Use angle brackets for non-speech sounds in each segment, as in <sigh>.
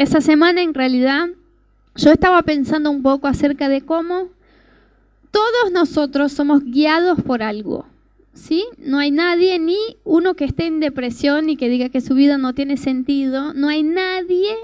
esa semana en realidad yo estaba pensando un poco acerca de cómo todos nosotros somos guiados por algo. ¿Sí? No hay nadie, ni uno que esté en depresión y que diga que su vida no tiene sentido. No hay nadie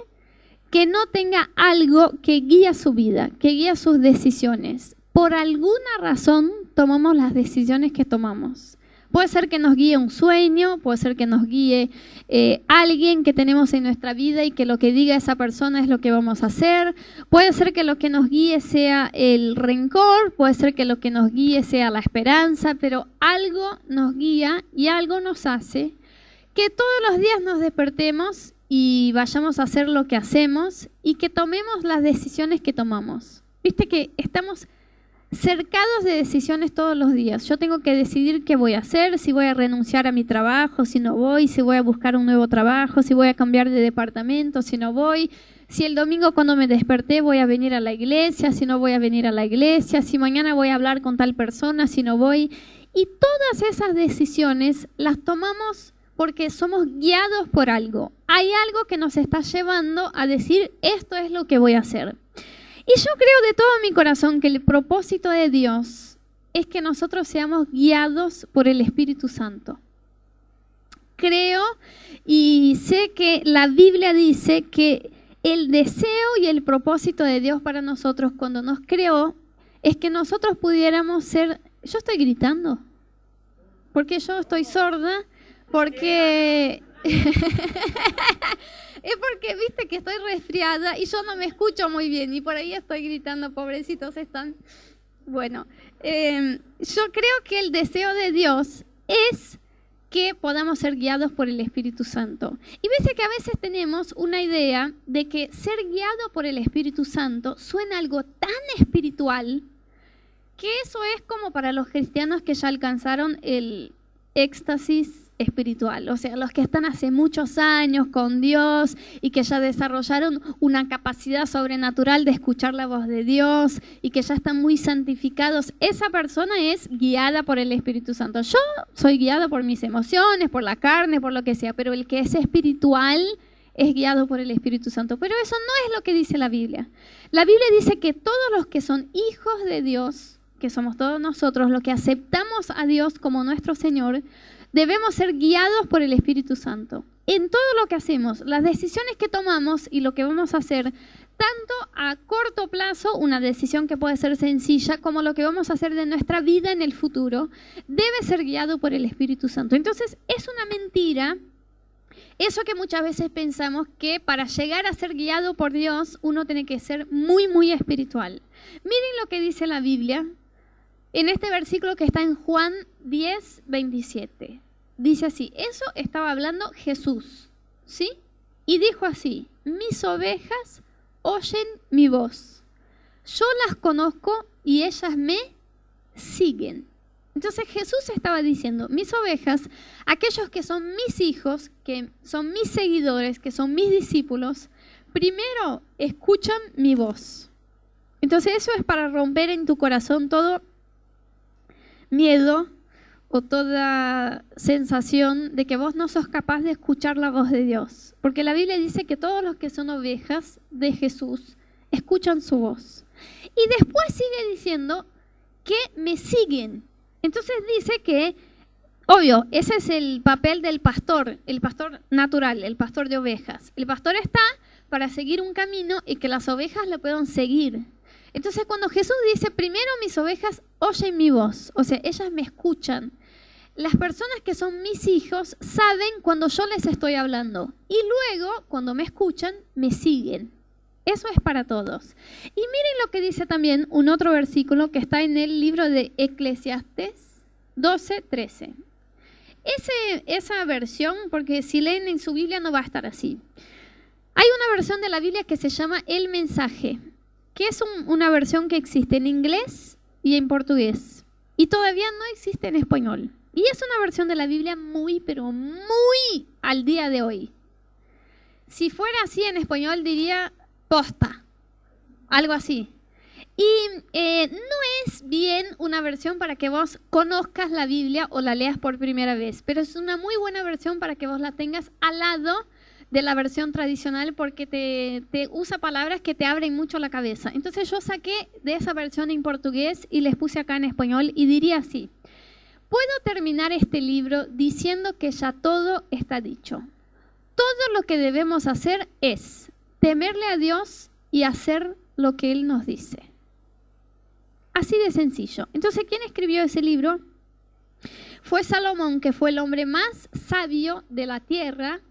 que no tenga algo que guía su vida, que guía sus decisiones. Por alguna razón tomamos las decisiones que tomamos. Puede ser que nos guíe un sueño, puede ser que nos guíe eh, alguien que tenemos en nuestra vida y que lo que diga esa persona es lo que vamos a hacer. Puede ser que lo que nos guíe sea el rencor, puede ser que lo que nos guíe sea la esperanza, pero algo nos guía y algo nos hace que todos los días nos despertemos y vayamos a hacer lo que hacemos y que tomemos las decisiones que tomamos. Viste que estamos cercados de decisiones todos los días. Yo tengo que decidir qué voy a hacer, si voy a renunciar a mi trabajo, si no voy, si voy a buscar un nuevo trabajo, si voy a cambiar de departamento, si no voy, si el domingo cuando me desperté voy a venir a la iglesia, si no voy a venir a la iglesia, si mañana voy a hablar con tal persona, si no voy. Y todas esas decisiones las tomamos porque somos guiados por algo. Hay algo que nos está llevando a decir esto es lo que voy a hacer. Y yo creo de todo mi corazón que el propósito de Dios es que nosotros seamos guiados por el Espíritu Santo. Creo y sé que la Biblia dice que el deseo y el propósito de Dios para nosotros cuando nos creó es que nosotros pudiéramos ser... Yo estoy gritando, porque yo estoy sorda, porque <laughs> <laughs> que estoy resfriada y yo no me escucho muy bien y por ahí estoy gritando, pobrecitos están. Bueno, em, yo creo que el deseo de Dios es que podamos ser guiados por el Espíritu Santo. Y viste que a veces tenemos una idea de que ser guiado por el Espíritu Santo suena algo tan espiritual que eso es como para los cristianos que ya alcanzaron el éxtasis espiritual, o sea, los que están hace muchos años con Dios y que ya desarrollaron una capacidad sobrenatural de escuchar la voz de Dios y que ya están muy santificados, esa persona es guiada por el Espíritu Santo. Yo soy guiada por mis emociones, por la carne, por lo que sea, pero el que es espiritual es guiado por el Espíritu Santo. Pero eso no es lo que dice la Biblia. La Biblia dice que todos los que son hijos de Dios, que somos todos nosotros, los que aceptamos a Dios como nuestro Señor, debemos ser guiados por el Espíritu Santo. En todo lo que hacemos, las decisiones que tomamos y lo que vamos a hacer, tanto a corto plazo, una decisión que puede ser sencilla, como lo que vamos a hacer de nuestra vida en el futuro, debe ser guiado por el Espíritu Santo. Entonces, es una mentira eso que muchas veces pensamos que para llegar a ser guiado por Dios uno tiene que ser muy, muy espiritual. Miren lo que dice la Biblia en este versículo que está en Juan 10, 27. Dice así, eso estaba hablando Jesús, ¿sí? Y dijo así, mis ovejas oyen mi voz. Yo las conozco y ellas me siguen. Entonces Jesús estaba diciendo, mis ovejas, aquellos que son mis hijos, que son mis seguidores, que son mis discípulos, primero escuchan mi voz. Entonces eso es para romper en tu corazón todo miedo, o toda sensación de que vos no sos capaz de escuchar la voz de Dios. Porque la Biblia dice que todos los que son ovejas de Jesús escuchan su voz. Y después sigue diciendo que me siguen. Entonces dice que, obvio, ese es el papel del pastor, el pastor natural, el pastor de ovejas. El pastor está para seguir un camino y que las ovejas le puedan seguir. Entonces cuando Jesús dice, primero mis ovejas oyen mi voz, o sea, ellas me escuchan. Las personas que son mis hijos saben cuando yo les estoy hablando y luego, cuando me escuchan, me siguen. Eso es para todos. Y miren lo que dice también un otro versículo que está en el libro de Eclesiastes 12, 13. esa versión, porque si leen en su Biblia no va a estar así. Hay una versión de la Biblia que se llama El mensaje que es una versión que existe en inglés y en portugués. Y todavía no existe en español. Y es una versión de la Biblia muy, pero muy al día de hoy. Si fuera así en español diría posta, algo así. Y eh, no es bien una versión para que vos conozcas la Biblia o la leas por primera vez, pero es una muy buena versión para que vos la tengas al lado de la versión tradicional porque te, te, usa palabras que te abren mucho la cabeza. Entonces yo saqué de esa versión en portugués y les puse acá en español y diría así, puedo terminar este libro diciendo que ya todo está dicho. Todo lo que debemos hacer es temerle a Dios y hacer lo que Él nos dice. Así de sencillo. Entonces, ¿quién escribió ese libro? Fue Salomón, que fue el hombre más sabio de la tierra,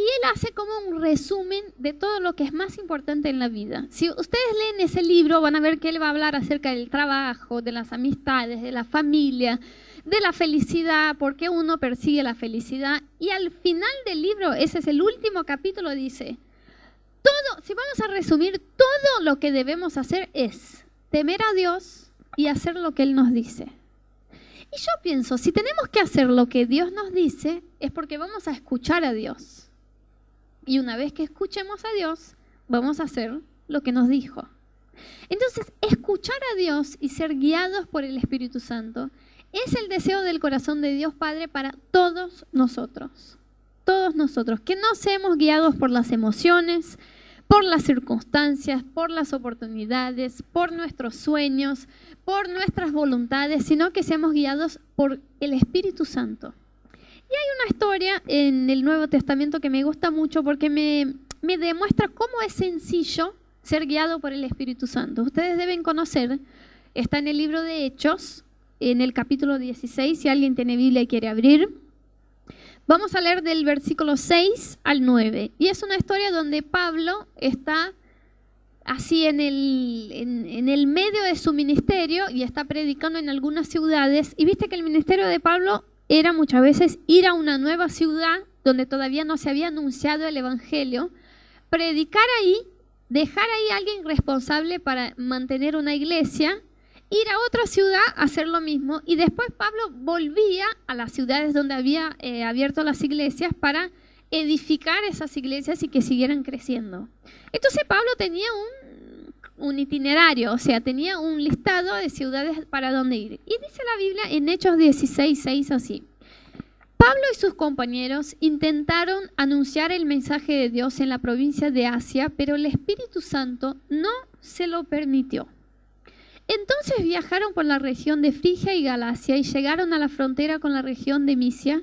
y él hace como un resumen de todo lo que es más importante en la vida. Si ustedes leen ese libro, van a ver que él va a hablar acerca del trabajo, de las amistades, de la familia, de la felicidad, por qué uno persigue la felicidad. Y al final del libro, ese es el último capítulo, dice, todo, si vamos a resumir, todo lo que debemos hacer es temer a Dios y hacer lo que Él nos dice. Y yo pienso, si tenemos que hacer lo que Dios nos dice, es porque vamos a escuchar a Dios. Y una vez que escuchemos a Dios, vamos a hacer lo que nos dijo. Entonces, escuchar a Dios y ser guiados por el Espíritu Santo es el deseo del corazón de Dios Padre para todos nosotros. Todos nosotros. Que no seamos guiados por las emociones, por las circunstancias, por las oportunidades, por nuestros sueños, por nuestras voluntades, sino que seamos guiados por el Espíritu Santo. Y hay una historia en el Nuevo Testamento que me gusta mucho porque me, me demuestra cómo es sencillo ser guiado por el Espíritu Santo. Ustedes deben conocer, está en el libro de Hechos, en el capítulo 16, si alguien tiene Biblia y quiere abrir. Vamos a leer del versículo 6 al 9. Y es una historia donde Pablo está así en el, en, el medio de su ministerio y está predicando en algunas ciudades. Y viste que el ministerio de Pablo era muchas veces ir a una nueva ciudad donde todavía no se había anunciado el Evangelio, predicar ahí, dejar ahí a alguien responsable para mantener una iglesia ir a otra ciudad a hacer lo mismo y después Pablo volvía a las ciudades donde había eh, abierto las iglesias para edificar esas iglesias y que siguieran creciendo. Entonces Pablo tenía un, un itinerario, o sea, tenía un listado de ciudades para donde ir. Y dice la Biblia en Hechos 16, 6 así. Pablo y sus compañeros intentaron anunciar el mensaje de Dios en la provincia de Asia, pero el Espíritu Santo no se lo permitió. Entonces viajaron por la región de Frigia y Galacia y llegaron a la frontera con la región de Misia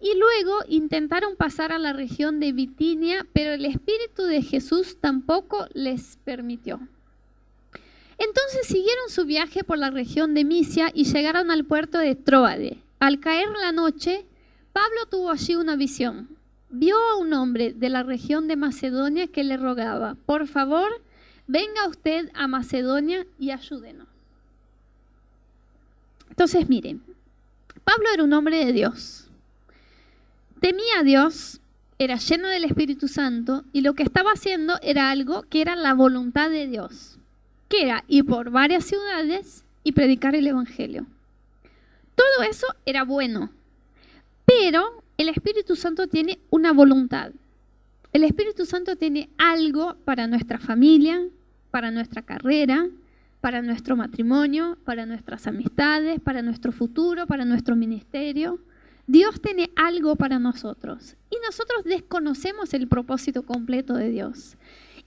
y luego intentaron pasar a la región de Bitinia, pero el Espíritu de Jesús tampoco les permitió. Entonces siguieron su viaje por la región de Misia y llegaron al puerto de Troade. Al caer la noche, Pablo tuvo allí una visión. Vio a un hombre de la región de Macedonia que le rogaba, por favor, venga usted a Macedonia y ayúdenos. Entonces, miren, Pablo era un hombre de Dios. Temía a Dios, era lleno del Espíritu Santo y lo que estaba haciendo era algo que era la voluntad de Dios, que era ir por varias ciudades y predicar el Evangelio. Todo eso era bueno, pero el Espíritu Santo tiene una voluntad. El Espíritu Santo tiene algo para nuestra familia, para nuestra carrera, para nuestro matrimonio, para nuestras amistades, para nuestro futuro, para nuestro ministerio. Dios tiene algo para nosotros y nosotros desconocemos el propósito completo de Dios.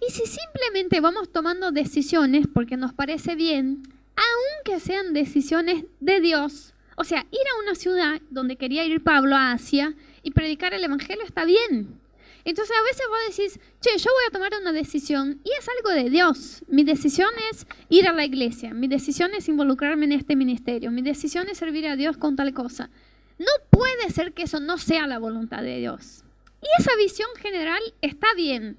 Y si simplemente vamos tomando decisiones porque nos parece bien, aunque sean decisiones de Dios, o sea, ir a una ciudad donde quería ir Pablo a Asia y predicar el Evangelio está bien, entonces a veces vos decís, che, yo voy a tomar una decisión y es algo de Dios. Mi decisión es ir a la iglesia, mi decisión es involucrarme en este ministerio, mi decisión es servir a Dios con tal cosa. No puede ser que eso no sea la voluntad de Dios. Y esa visión general está bien.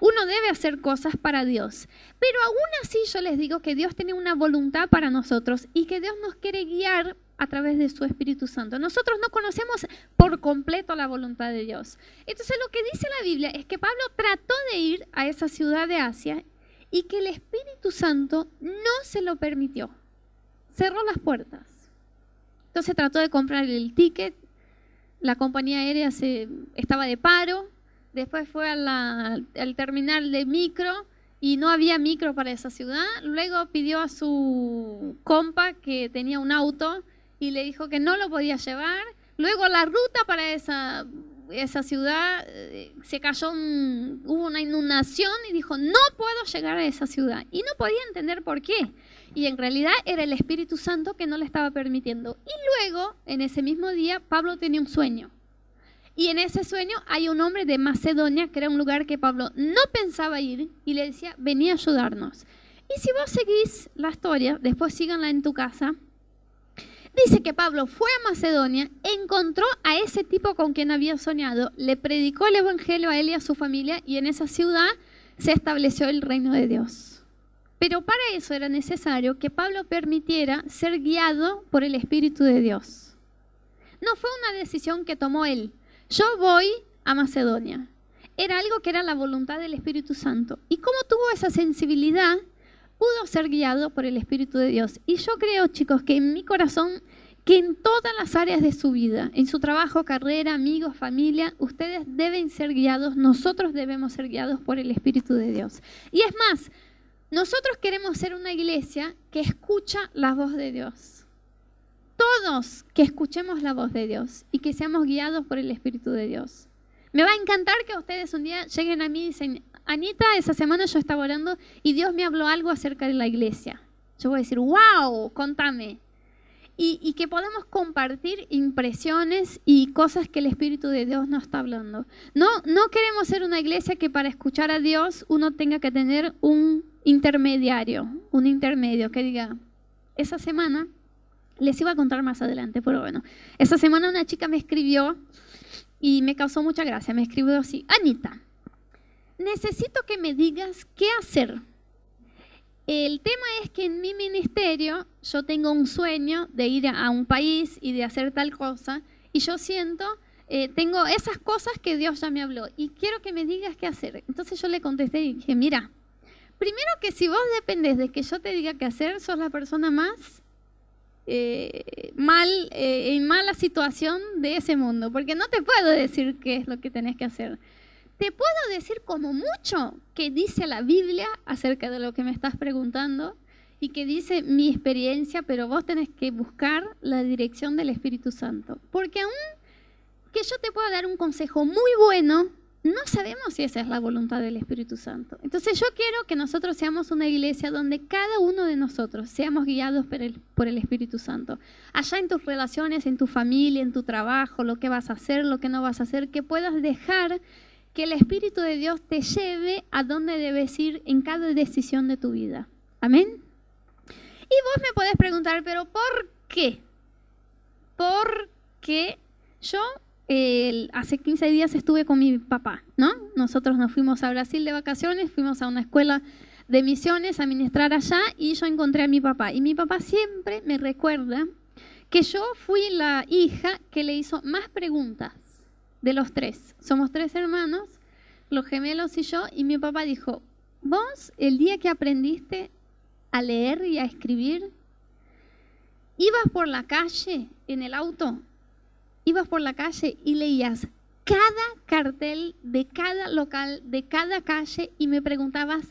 Uno debe hacer cosas para Dios. Pero aún así yo les digo que Dios tiene una voluntad para nosotros y que Dios nos quiere guiar a través de su Espíritu Santo. Nosotros no conocemos por completo la voluntad de Dios. Entonces lo que dice la Biblia es que Pablo trató de ir a esa ciudad de Asia y que el Espíritu Santo no se lo permitió. Cerró las puertas. Entonces trató de comprar el ticket, la compañía aérea se, estaba de paro, después fue al terminal de micro y no había micro para esa ciudad. Luego pidió a su compa que tenía un auto y le dijo que no lo podía llevar. Luego la ruta para esa esa ciudad eh, se cayó, hubo una inundación y dijo, no puedo llegar a esa ciudad. Y no podía entender por qué. Y en realidad era el Espíritu Santo que no le estaba permitiendo. Y luego, en ese mismo día, Pablo tenía un sueño. Y en ese sueño hay un hombre de Macedonia, que era un lugar que Pablo no pensaba ir, y le decía, venía a ayudarnos. Y si vos seguís la historia, después síganla en tu casa, dice que Pablo fue a Macedonia, encontró a ese tipo con quien había soñado, le predicó el Evangelio a él y a su familia, y en esa ciudad se estableció el reino de Dios. Pero para eso era necesario que Pablo permitiera ser guiado por el Espíritu de Dios. No fue una decisión que tomó él. Yo voy a Macedonia. Era algo que era la voluntad del Espíritu Santo. Y como tuvo esa sensibilidad, pudo ser guiado por el Espíritu de Dios. Y yo creo, chicos, que en mi corazón, que en todas las áreas de su vida, en su trabajo, carrera, amigos, familia, ustedes deben ser guiados, nosotros debemos ser guiados por el Espíritu de Dios. Y es más, nosotros queremos ser una iglesia que escucha la voz de Dios. Todos que escuchemos la voz de Dios y que seamos guiados por el Espíritu de Dios. Me va a encantar que ustedes un día lleguen a mí y dicen, Anita, esa semana yo estaba orando y Dios me habló algo acerca de la iglesia. Yo voy a decir, wow, contame. Y, que podamos compartir impresiones y cosas que el Espíritu de Dios nos está hablando. No, no queremos ser una iglesia que para escuchar a Dios uno tenga que tener un intermediario, un intermedio que diga, esa semana, les iba a contar más adelante, pero bueno, esa semana una chica me escribió y me causó mucha gracia, me escribió así, Anita, necesito que me digas qué hacer. El tema es que en mi ministerio yo tengo un sueño de ir a un país y de hacer tal cosa y yo siento, eh, tengo esas cosas que Dios ya me habló y quiero que me digas qué hacer. Entonces yo le contesté y dije, mira, Primero que si vos dependes de que yo te diga qué hacer, sos la persona más eh, mal, eh, en mala situación de ese mundo, porque no te puedo decir qué es lo que tenés que hacer. Te puedo decir como mucho que dice la Biblia acerca de lo que me estás preguntando y que dice mi experiencia, pero vos tenés que buscar la dirección del Espíritu Santo. Porque aún que yo te pueda dar un consejo muy bueno, no sabemos si esa es la voluntad del Espíritu Santo. Entonces yo quiero que nosotros seamos una iglesia donde cada uno de nosotros seamos guiados por el, Espíritu Santo. Allá en tus relaciones, en tu familia, en tu trabajo, lo que vas a hacer, lo que no vas a hacer, que puedas dejar que el Espíritu de Dios te lleve a donde debes ir en cada decisión de tu vida. Amén. Y vos me podés preguntar, pero ¿por qué? ¿Por qué yo hace 15 días estuve con mi papá, ¿no? Nosotros nos fuimos a Brasil de vacaciones, fuimos a una escuela de misiones a ministrar allá y yo encontré a mi papá. Y mi papá siempre me recuerda que yo fui la hija que le hizo más preguntas de los tres. Somos tres hermanos, los gemelos y yo, y mi papá dijo, vos el día que aprendiste a leer y a escribir, ibas por la calle en el auto ibas por la calle y leías cada cartel de cada local, de cada calle y me preguntabas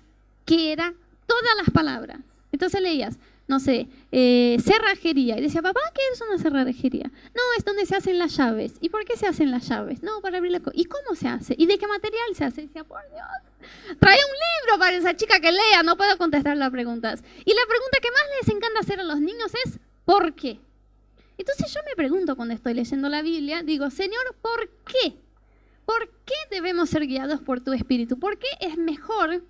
qué era todas las palabras. Entonces leías, no sé, eh, cerrajería. Y decía, papá, ¿qué es una cerrajería? No, es donde se hacen las llaves. ¿Y por qué se hacen las llaves? No, para abrir la... ¿Y cómo se hace? ¿Y de qué material se hace? Y decía, por Dios, trae un libro para esa chica que lea, no puedo contestar las preguntas. Y la pregunta que más les encanta hacer a los niños es, ¿por qué? Entonces yo me pregunto cuando estoy leyendo la Biblia, digo, Señor, ¿por qué? ¿Por qué debemos ser guiados por tu Espíritu? ¿Por qué es mejor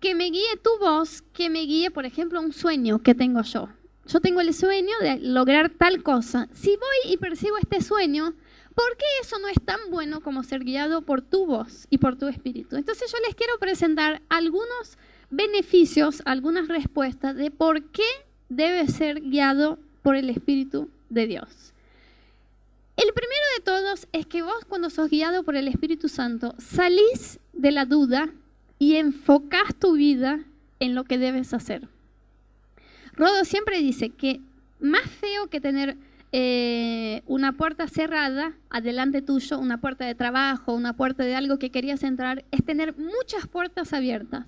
que me guíe tu voz que me guíe, por ejemplo, un sueño que tengo yo? Yo tengo el sueño de lograr tal cosa. Si voy y percibo este sueño, ¿por qué eso no es tan bueno como ser guiado por tu voz y por tu espíritu? Entonces yo les quiero presentar algunos beneficios, algunas respuestas de por qué debe ser guiado por el Espíritu de Dios. El primero de todos es que vos cuando sos guiado por el Espíritu Santo salís de la duda y enfocás tu vida en lo que debes hacer. Rodo siempre dice que más feo que tener eh, una puerta cerrada adelante tuyo, una puerta de trabajo, una puerta de algo que querías entrar, es tener muchas puertas abiertas.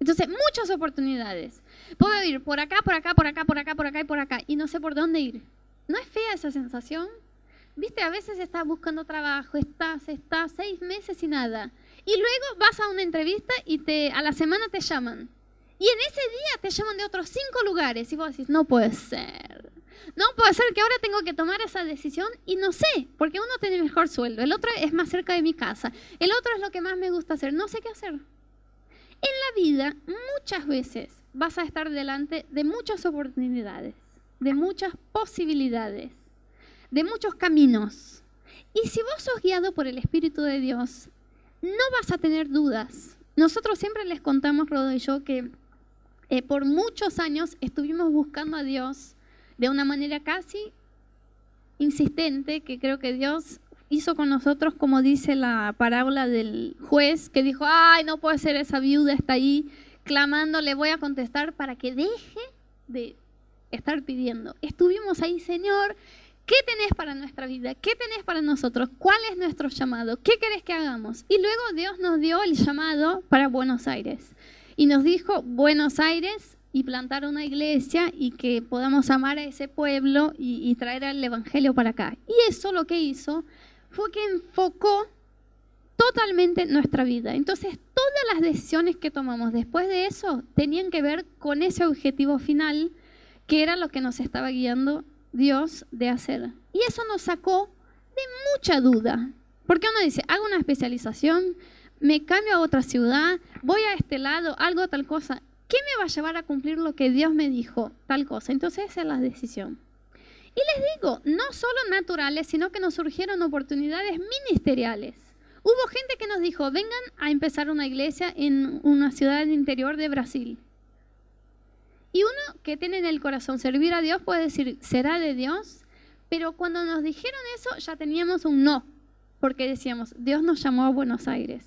Entonces, muchas oportunidades. Puedo ir por acá, por acá, por acá, por acá, por acá y por acá, y no sé por dónde ir. ¿No es fea esa sensación? viste, a veces estás buscando trabajo, estás, estás seis meses y nada. Y luego vas a una entrevista y te, a la semana te llaman. Y en ese día te llaman de otros cinco lugares y vos decís, no puede ser. No puede ser que ahora tengo que tomar esa decisión y no sé, porque uno tiene mejor sueldo, el otro es más cerca de mi casa, el otro es lo que más me gusta hacer, no sé qué hacer. En la vida muchas veces vas a estar delante de muchas oportunidades, de muchas posibilidades, de muchos caminos. Y si vos sos guiado por el Espíritu de Dios, no vas a tener dudas. Nosotros siempre les contamos, Rodo y yo, que eh, por muchos años estuvimos buscando a Dios de una manera casi insistente, que creo que Dios hizo con nosotros, como dice la parábola del juez, que dijo, ay, no puede ser, esa viuda está ahí clamando, le voy a contestar para que deje de estar pidiendo. Estuvimos ahí, Señor, ¿Qué tenés para nuestra vida? ¿Qué tenés para nosotros? ¿Cuál es nuestro llamado? ¿Qué querés que hagamos? Y luego Dios nos dio el llamado para Buenos Aires. Y nos dijo Buenos Aires y plantar una iglesia y que podamos amar a ese pueblo y, traer el Evangelio para acá. Y eso lo que hizo fue que enfocó totalmente nuestra vida. Entonces, todas las decisiones que tomamos después de eso tenían que ver con ese objetivo final, que era lo que nos estaba guiando Dios de hacer. Y eso nos sacó de mucha duda. Porque uno dice, hago una especialización, me cambio a otra ciudad, voy a este lado, algo tal cosa. ¿Qué me va a llevar a cumplir lo que Dios me dijo? Tal cosa. Entonces esa es la decisión. Y les digo, no solo naturales, sino que nos surgieron oportunidades ministeriales. Hubo gente que nos dijo, vengan a empezar una iglesia en una ciudad interior de Brasil. Y uno que tiene en el corazón servir a Dios puede decir, será de Dios, pero cuando nos dijeron eso ya teníamos un no, porque decíamos, Dios nos llamó a Buenos Aires.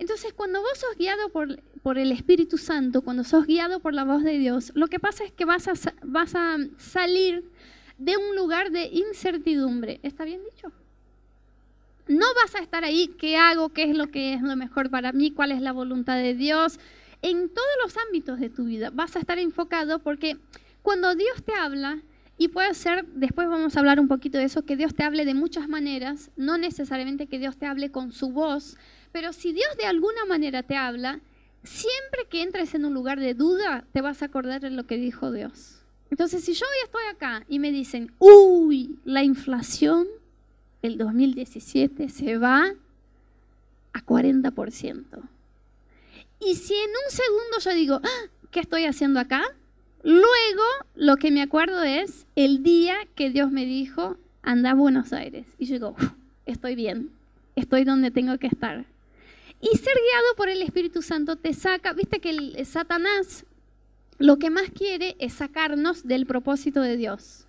Entonces, cuando vos sos guiado por, por el Espíritu Santo, cuando sos guiado por la voz de Dios, lo que pasa es que vas a, vas a salir de un lugar de incertidumbre. ¿Está bien dicho? No vas a estar ahí, ¿qué hago? ¿Qué es lo que es lo mejor para mí? ¿Cuál es la voluntad de Dios? En todos los ámbitos de tu vida vas a estar enfocado porque cuando Dios te habla, y puede ser, después vamos a hablar un poquito de eso, que Dios te hable de muchas maneras, no necesariamente que Dios te hable con su voz, pero si Dios de alguna manera te habla, siempre que entres en un lugar de duda, te vas a acordar de lo que dijo Dios. Entonces, si yo hoy estoy acá y me dicen, uy, la inflación el 2017 se va a 40%. Y si en un segundo yo digo, ah, ¿qué estoy haciendo acá? Luego lo que me acuerdo es el día que Dios me dijo, anda a Buenos Aires. Y yo digo, estoy bien, estoy donde tengo que estar. Y ser guiado por el Espíritu Santo te saca, viste que Satanás lo que más quiere es sacarnos del propósito de Dios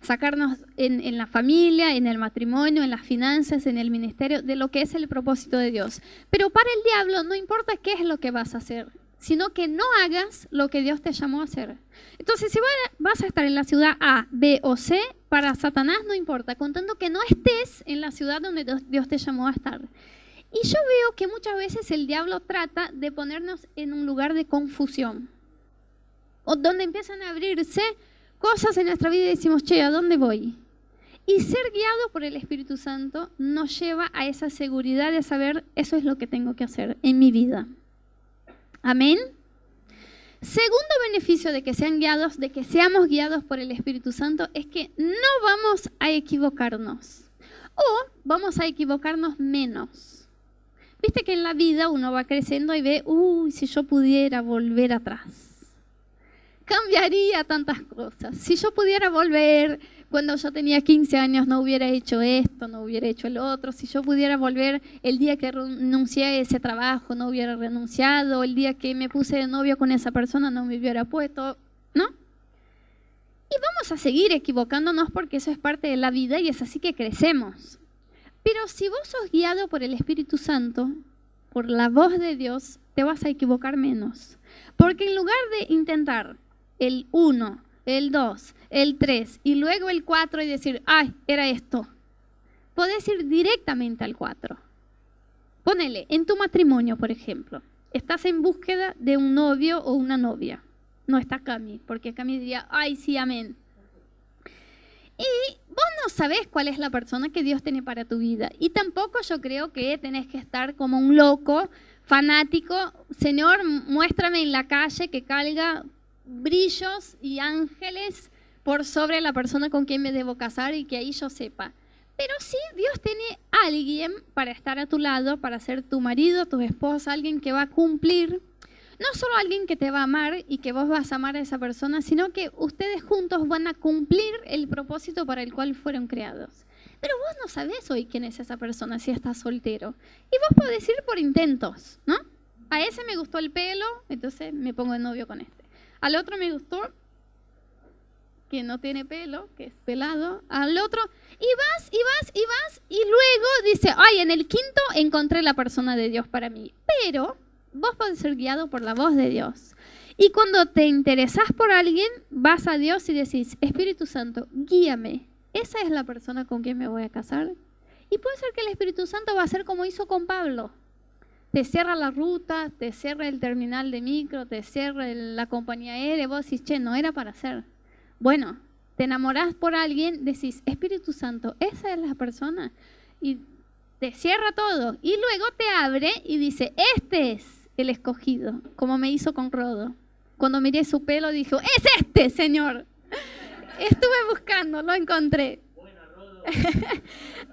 sacarnos en, la familia, en el matrimonio, en las finanzas, en el ministerio, de lo que es el propósito de Dios. Pero para el diablo no importa qué es lo que vas a hacer, sino que no hagas lo que Dios te llamó a hacer. Entonces, si vas a estar en la ciudad A, B o C, para Satanás no importa, contando que no estés en la ciudad donde Dios te llamó a estar. Y yo veo que muchas veces el diablo trata de ponernos en un lugar de confusión, o donde empiezan a abrirse cosas en nuestra vida y decimos, che, ¿a dónde voy? Y ser guiado por el Espíritu Santo nos lleva a esa seguridad de saber, eso es lo que tengo que hacer en mi vida. Amén. Segundo beneficio de que sean guiados, de que seamos guiados por el Espíritu Santo, es que no vamos a equivocarnos o vamos a equivocarnos menos. Viste que en la vida uno va creciendo y ve, uy, si yo pudiera volver atrás cambiaría tantas cosas. Si yo pudiera volver cuando yo tenía 15 años, no hubiera hecho esto, no hubiera hecho el otro. Si yo pudiera volver el día que renuncié a ese trabajo, no hubiera renunciado. El día que me puse de novio con esa persona, no me hubiera puesto. ¿No? Y vamos a seguir equivocándonos porque eso es parte de la vida y es así que crecemos. Pero si vos sos guiado por el Espíritu Santo, por la voz de Dios, te vas a equivocar menos. Porque en lugar de intentar el 1, el 2, el 3 y luego el 4 y decir, ay, era esto. Puedes ir directamente al 4. Ponele, en tu matrimonio, por ejemplo, estás en búsqueda de un novio o una novia. No está Cami, porque Cami diría, ay, sí, amén. Y vos no sabés cuál es la persona que Dios tiene para tu vida. Y tampoco yo creo que tenés que estar como un loco, fanático. Señor, muéstrame en la calle que caiga brillos y ángeles por sobre la persona con quien me debo casar y que ahí yo sepa. Pero sí, Dios tiene alguien para estar a tu lado, para ser tu marido, tu esposa, alguien que va a cumplir no solo alguien que te va a amar y que vos vas a amar a esa persona, sino que ustedes juntos van a cumplir el propósito para el cual fueron creados. Pero vos no sabés hoy quién es esa persona si estás soltero. Y vos podés ir por intentos, ¿no? A ese me gustó el pelo, entonces me pongo de novio con este. Al otro me gustó que no tiene pelo, que es pelado. Al otro, y vas, y vas, y vas, y luego dice, ay, en el quinto encontré la persona de Dios para mí. Pero vos podés ser guiado por la voz de Dios. Y cuando te interesás por alguien, vas a Dios y decís, Espíritu Santo, guíame. Esa es la persona con quien me voy a casar. Y puede ser que el Espíritu Santo va a ser como hizo con Pablo. Te cierra la ruta, te cierra el terminal de micro, te cierra la compañía aérea. Vos decís, che, no era para hacer. Bueno, te enamorás por alguien, decís, Espíritu Santo, esa es la persona. Y te cierra todo. Y luego te abre y dice, este es el escogido, como me hizo con Rodo. Cuando miré su pelo, dijo, es este, Señor. <laughs> Estuve buscando, lo encontré. <laughs>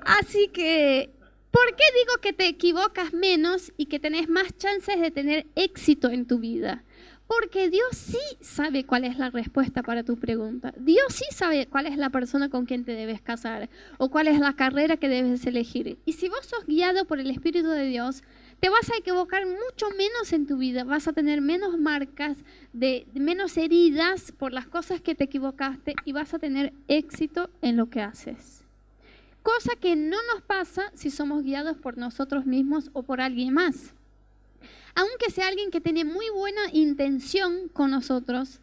Así que, ¿por qué digo que te equivocas menos y que tenés más chances de tener éxito en tu vida? Porque Dios sí sabe cuál es la respuesta para tu pregunta. Dios sí sabe cuál es la persona con quien te debes casar o cuál es la carrera que debes elegir. Y si vos sos guiado por el Espíritu de Dios, te vas a equivocar mucho menos en tu vida, vas a tener menos marcas, de, menos heridas por las cosas que te equivocaste y vas a tener éxito en lo que haces. Cosa que no nos pasa si somos guiados por nosotros mismos o por alguien más. Aunque sea alguien que tiene muy buena intención con nosotros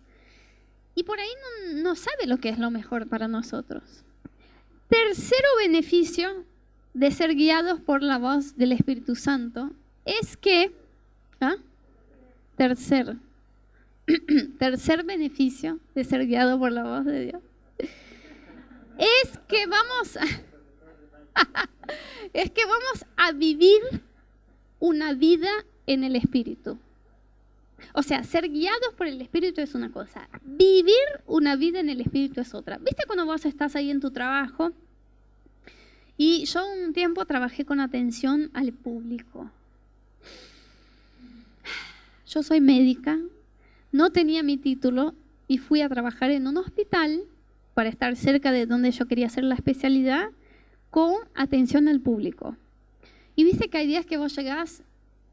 y por ahí no, sabe lo que es lo mejor para nosotros. Tercero beneficio de ser guiados por la voz del Espíritu Santo es que, ¿ah? tercer, <clears throat> tercer beneficio de ser guiado por la voz de Dios, es que vamos <laughs> es que vamos a vivir una vida en el Espíritu. O sea, ser guiados por el Espíritu es una cosa, vivir una vida en el Espíritu es otra. ¿Viste cuando vos estás ahí en tu trabajo? Y yo un tiempo trabajé con atención al público. Yo soy médica, no tenía mi título y fui a trabajar en un hospital para estar cerca de donde yo quería hacer la especialidad con atención al público. Y viste que hay días que vos llegás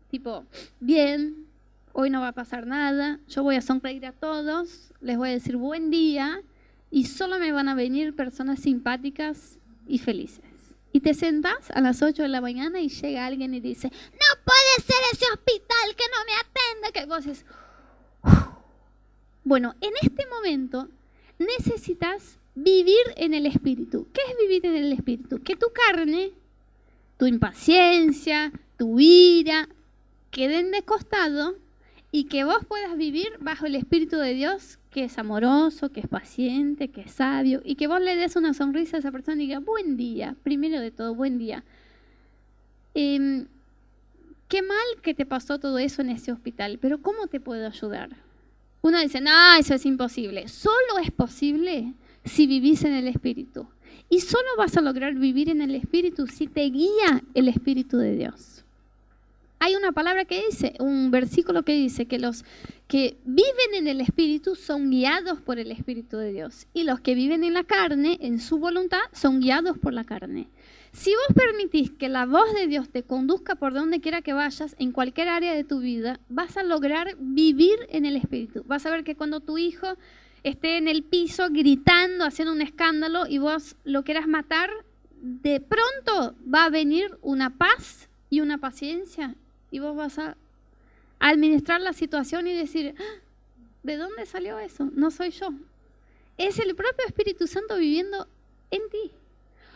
tipo, bien, hoy no va a pasar nada, yo voy a sonreír a todos, les voy a decir buen día y solo me van a venir personas simpáticas y felices. Y te sentas a las 8 de la mañana y llega alguien y dice, no puede ser ese hospital que no me atenda, que vos dices, bueno, en este momento necesitas vivir en el espíritu. ¿Qué es vivir en el espíritu? Que tu carne, tu impaciencia, tu ira, queden de costado y que vos puedas vivir bajo el espíritu de Dios que es amoroso, que es paciente, que es sabio, y que vos le des una sonrisa a esa persona y diga, buen día, primero de todo, buen día. Em, qué mal que te pasó todo eso en ese hospital, pero ¿cómo te puedo ayudar? Uno dice, no, eso es imposible. Solo es posible si vivís en el Espíritu. Y solo vas a lograr vivir en el Espíritu si te guía el Espíritu de Dios hay una palabra que dice, un versículo que dice que los que viven en el Espíritu son guiados por el Espíritu de Dios y los que viven en la carne, en su voluntad, son guiados por la carne. Si vos permitís que la voz de Dios te conduzca por donde quiera que vayas, en cualquier área de tu vida, vas a lograr vivir en el Espíritu. Vas a ver que cuando tu hijo esté en el piso gritando, haciendo un escándalo y vos lo quieras matar, de pronto va a venir una paz y una paciencia y vos vas a administrar la situación y decir, ah, ¿de dónde salió eso? No soy yo. Es el propio Espíritu Santo viviendo en ti.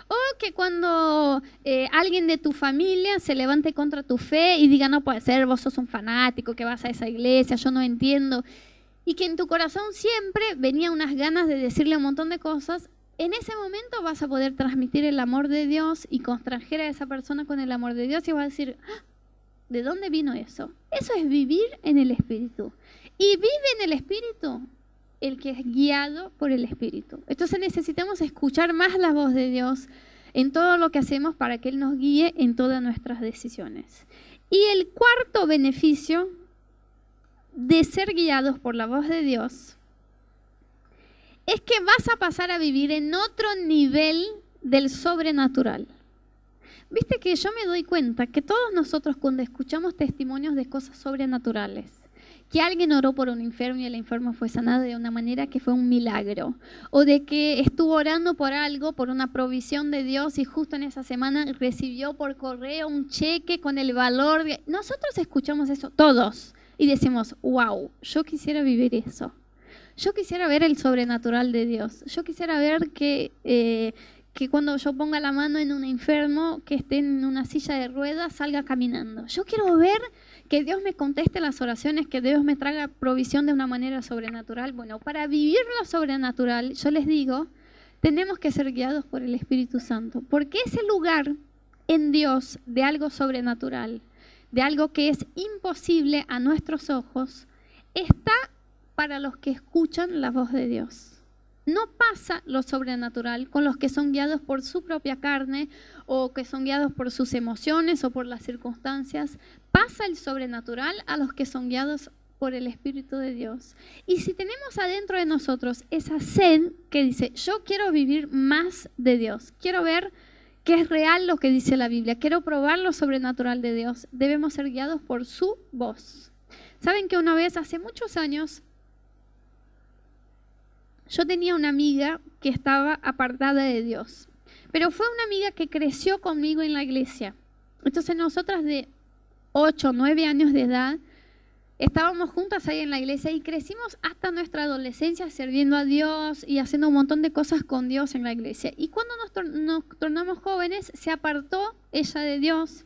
O que cuando eh, alguien de tu familia se levante contra tu fe y diga, no puede ser, vos sos un fanático, que vas a esa iglesia, yo no entiendo. Y que en tu corazón siempre venía unas ganas de decirle un montón de cosas, en ese momento vas a poder transmitir el amor de Dios y constranger a esa persona con el amor de Dios y vas a decir, ah, ¿de dónde vino eso? Eso es vivir en el Espíritu. Y vive en el Espíritu el que es guiado por el Espíritu. Entonces necesitamos escuchar más la voz de Dios en todo lo que hacemos para que Él nos guíe en todas nuestras decisiones. Y el cuarto beneficio de ser guiados por la voz de Dios es que vas a pasar a vivir en otro nivel del sobrenatural. Viste que yo me doy cuenta que todos nosotros cuando escuchamos testimonios de cosas sobrenaturales, que alguien oró por un enfermo y el enfermo fue sanado de una manera que fue un milagro, o de que estuvo orando por algo, por una provisión de Dios y justo en esa semana recibió por correo un cheque con el valor de... Nosotros escuchamos eso todos y decimos, wow, yo quisiera vivir eso. Yo quisiera ver el sobrenatural de Dios. Yo quisiera ver que, eh, que cuando yo ponga la mano en un enfermo que esté en una silla de ruedas salga caminando. Yo quiero ver que Dios me conteste las oraciones, que Dios me traiga provisión de una manera sobrenatural. Bueno, para vivir lo sobrenatural, yo les digo, tenemos que ser guiados por el Espíritu Santo, porque ese lugar en Dios de algo sobrenatural, de algo que es imposible a nuestros ojos, está para los que escuchan la voz de Dios. No pasa lo sobrenatural con los que son guiados por su propia carne o que son guiados por sus emociones o por las circunstancias. Pasa el sobrenatural a los que son guiados por el Espíritu de Dios. Y si tenemos adentro de nosotros esa sed que dice, yo quiero vivir más de Dios, quiero ver que es real lo que dice la Biblia, quiero probar lo sobrenatural de Dios, debemos ser guiados por su voz. Saben que una vez, hace muchos años, yo tenía una amiga que estaba apartada de Dios, pero fue una amiga que creció conmigo en la iglesia. Entonces nosotras de 8, 9 años de edad, estábamos juntas ahí en la iglesia y crecimos hasta nuestra adolescencia sirviendo a Dios y haciendo un montón de cosas con Dios en la iglesia. Y cuando nos, nos tornamos jóvenes, se apartó ella de Dios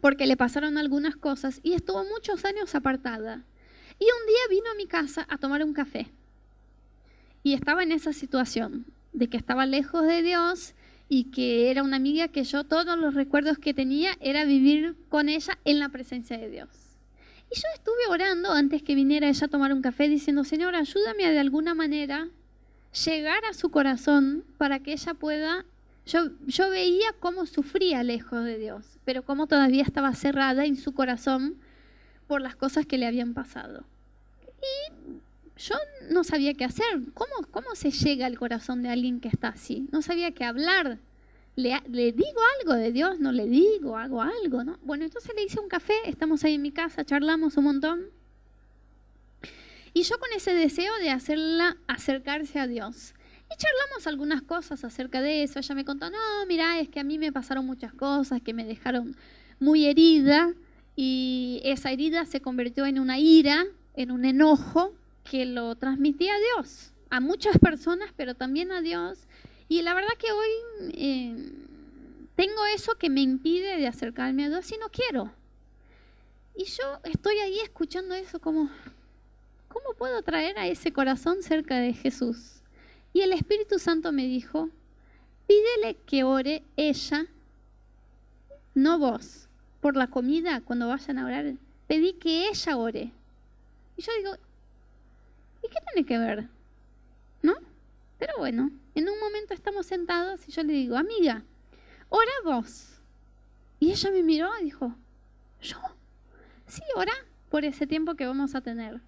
porque le pasaron algunas cosas y estuvo muchos años apartada. Y un día vino a mi casa a tomar un café. Y estaba en esa situación de que estaba lejos de Dios y que era una amiga que yo todos los recuerdos que tenía era vivir con ella en la presencia de Dios. Y yo estuve orando antes que viniera ella a tomar un café diciendo, Señor, ayúdame de alguna manera llegar a su corazón para que ella pueda... Yo, yo veía cómo sufría lejos de Dios, pero cómo todavía estaba cerrada en su corazón por las cosas que le habían pasado. Y yo no sabía qué hacer. ¿Cómo, ¿Cómo se llega al corazón de alguien que está así? No sabía qué hablar. ¿Le, ¿Le, digo algo de Dios? ¿No le digo? ¿Hago algo? ¿no? Bueno, entonces le hice un café, estamos ahí en mi casa, charlamos un montón. Y yo con ese deseo de hacerla acercarse a Dios. Y charlamos algunas cosas acerca de eso. Ella me contó, no, mira, es que a mí me pasaron muchas cosas que me dejaron muy herida. Y esa herida se convirtió en una ira, en un enojo que lo transmití a Dios, a muchas personas, pero también a Dios. Y la verdad que hoy eh, tengo eso que me impide de acercarme a Dios y no quiero. Y yo estoy ahí escuchando eso como, ¿cómo puedo traer a ese corazón cerca de Jesús? Y el Espíritu Santo me dijo, pídele que ore ella, no vos, por la comida cuando vayan a orar. Pedí que ella ore. Y yo digo, ¿Y qué tiene que ver? ¿No? Pero bueno, en un momento estamos sentados y yo le digo, amiga, ora vos. Y ella me miró y dijo, ¿yo? Sí, ora por ese tiempo que vamos a tener.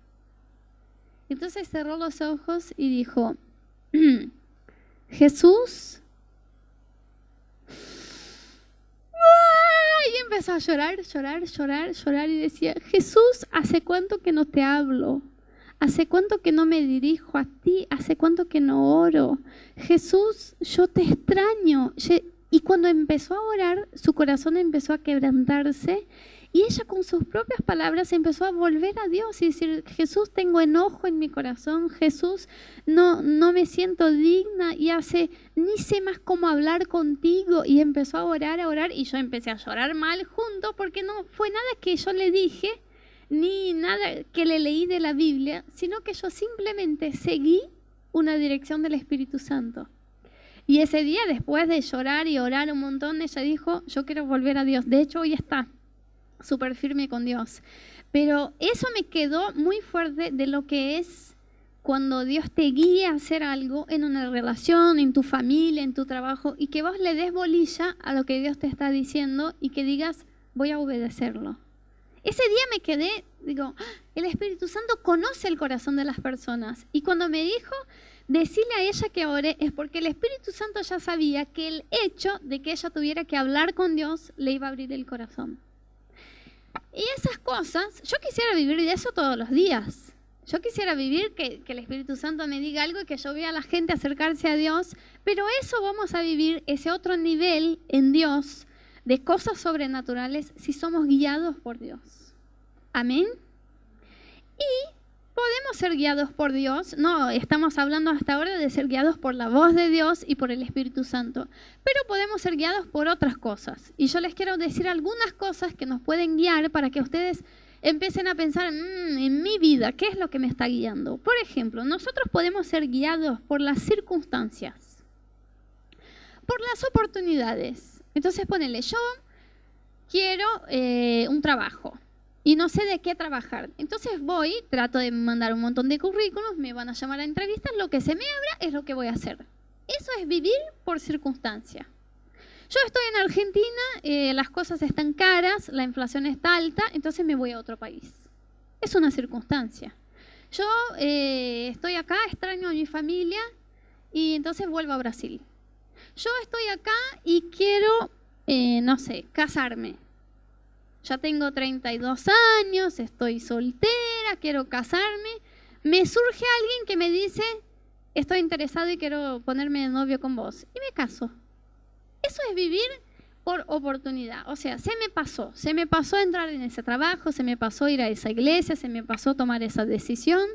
Entonces cerró los ojos y dijo, <clears throat> Jesús. Y empezó a llorar, llorar, llorar, llorar y decía, Jesús, ¿hace cuánto que no te hablo? ¿Hace cuánto que no me dirijo a ti? ¿Hace cuánto que no oro? Jesús, yo te extraño. Y cuando empezó a orar, su corazón empezó a quebrantarse y ella con sus propias palabras empezó a volver a Dios y decir, Jesús, tengo enojo en mi corazón, Jesús, no, no me siento digna y hace, ni sé más cómo hablar contigo. Y empezó a orar, a orar y yo empecé a llorar mal junto porque no fue nada que yo le dije ni nada que le leí de la Biblia, sino que yo simplemente seguí una dirección del Espíritu Santo. Y ese día, después de llorar y orar un montón, ella dijo, yo quiero volver a Dios. De hecho, hoy está súper firme con Dios. Pero eso me quedó muy fuerte de lo que es cuando Dios te guía a hacer algo en una relación, en tu familia, en tu trabajo, y que vos le des bolilla a lo que Dios te está diciendo y que digas, voy a obedecerlo. Ese día me quedé, digo, ah, el Espíritu Santo conoce el corazón de las personas. Y cuando me dijo, decirle a ella que ore, es porque el Espíritu Santo ya sabía que el hecho de que ella tuviera que hablar con Dios le iba a abrir el corazón. Y esas cosas, yo quisiera vivir de eso todos los días. Yo quisiera vivir que, el Espíritu Santo me diga algo y que yo vea a la gente acercarse a Dios, pero eso vamos a vivir, ese otro nivel en Dios de cosas sobrenaturales si somos guiados por Dios. Amén. Y podemos ser guiados por Dios, no, estamos hablando hasta ahora de ser guiados por la voz de Dios y por el Espíritu Santo, pero podemos ser guiados por otras cosas. Y yo les quiero decir algunas cosas que nos pueden guiar para que ustedes empiecen a pensar mm, en mi vida, ¿qué es lo que me está guiando? Por ejemplo, nosotros podemos ser guiados por las circunstancias, por las oportunidades. Entonces ponele, yo quiero eh, un trabajo y no sé de qué trabajar. Entonces voy, trato de mandar un montón de currículos, me van a llamar a entrevistas, lo que se me abra es lo que voy a hacer. Eso es vivir por circunstancia. Yo estoy en Argentina, eh, las cosas están caras, la inflación está alta, entonces me voy a otro país. Es una circunstancia. Yo eh, estoy acá, extraño a mi familia y entonces vuelvo a Brasil. Yo estoy acá y quiero, eh, no sé, casarme. Ya tengo 32 años, estoy soltera, quiero casarme. Me surge alguien que me dice, estoy interesado y quiero ponerme de novio con vos. Y me caso. Eso es vivir por oportunidad. O sea, se me pasó, se me pasó entrar en ese trabajo, se me pasó ir a esa iglesia, se me pasó tomar esa decisión.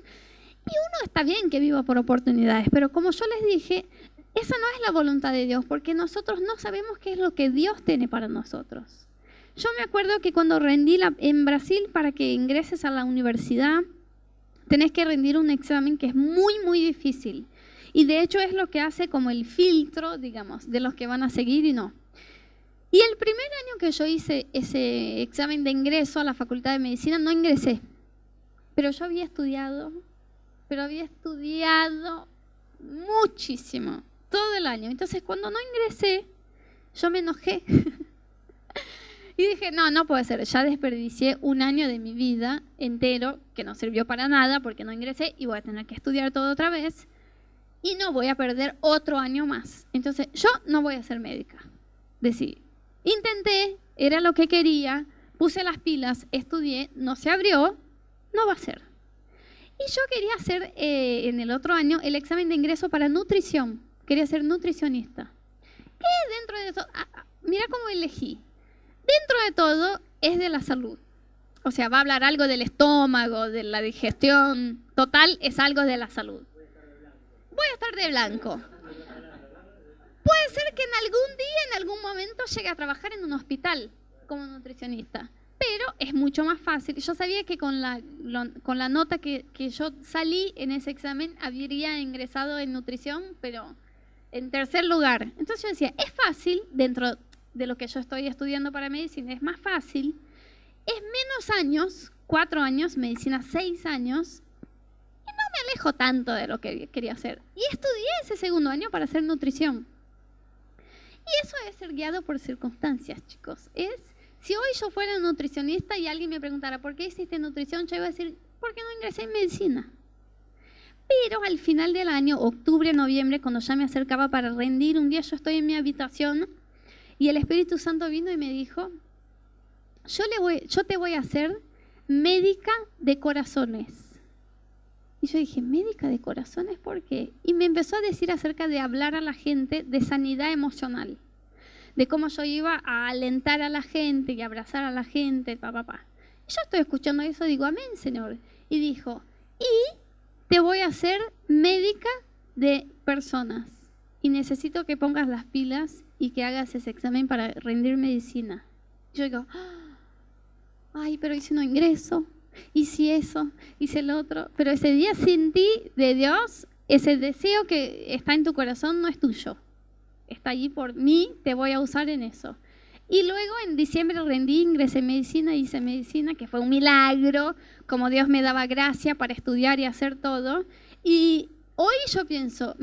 Y uno está bien que viva por oportunidades, pero como yo les dije, esa no es la voluntad de Dios, porque nosotros no sabemos qué es lo que Dios tiene para nosotros. Yo me acuerdo que cuando rendí en Brasil para que ingreses a la universidad, tenés que rendir un examen que es muy, muy difícil. Y de hecho es lo que hace como el filtro, digamos, de los que van a seguir y no. Y el primer año que yo hice ese examen de ingreso a la Facultad de Medicina, no ingresé. Pero yo había estudiado, pero había estudiado muchísimo, todo el año. Entonces cuando no ingresé, yo me enojé. <laughs> y dije, no, no puede ser, ya desperdicié un año de mi vida entero que no sirvió para nada porque no ingresé y voy a tener que estudiar todo otra vez y no voy a perder otro año más. Entonces, yo no voy a ser médica. Decidí. Intenté, era lo que quería, puse las pilas, estudié, no se abrió, no va a ser. Y yo quería hacer eh, en el otro año el examen de ingreso para nutrición. Quería ser nutricionista. ¿Qué dentro de todo? Ah, ah, mira cómo elegí. Dentro de todo es de la salud. O sea, va a hablar algo del estómago, de la digestión. Total, es algo de la salud voy a estar de blanco. Puede ser que en algún día, en algún momento, llegue a trabajar en un hospital como nutricionista, pero es mucho más fácil. Yo sabía que con la, con la nota que, que yo salí en ese examen habría ingresado en nutrición, pero en tercer lugar. Entonces yo decía, es fácil, dentro de lo que yo estoy estudiando para medicina, es más fácil, es menos años, cuatro años, medicina seis años, me alejo tanto de lo que quería hacer. Y estudié ese segundo año para hacer nutrición. Y eso es ser guiado por circunstancias, chicos. Es, si hoy yo fuera nutricionista y alguien me preguntara, ¿por qué hiciste nutrición? Yo iba a decir, ¿por qué no ingresé en medicina? Pero al final del año, octubre, noviembre, cuando ya me acercaba para rendir, un día yo estoy en mi habitación y el Espíritu Santo vino y me dijo, yo, le yo te voy a hacer médica de corazones. Y yo dije, médica de corazones, ¿por qué? Y me empezó a decir acerca de hablar a la gente de sanidad emocional, de cómo yo iba a alentar a la gente y abrazar a la gente, papá, papá. Yo estoy escuchando eso, digo, amén, Señor. Y dijo, y te voy a hacer médica de personas. Y necesito que pongas las pilas y que hagas ese examen para rendir medicina. yo digo, ah, ay, pero ¿y si no ingreso? y si eso, y si el otro. Pero ese día sentí de Dios ese deseo que está en tu corazón no es tuyo. Está allí por mí, te voy a usar en eso. Y luego en diciembre rendí, ingresé en medicina, hice medicina, que fue un milagro, como Dios me daba gracia para estudiar y hacer todo. Y hoy yo pienso,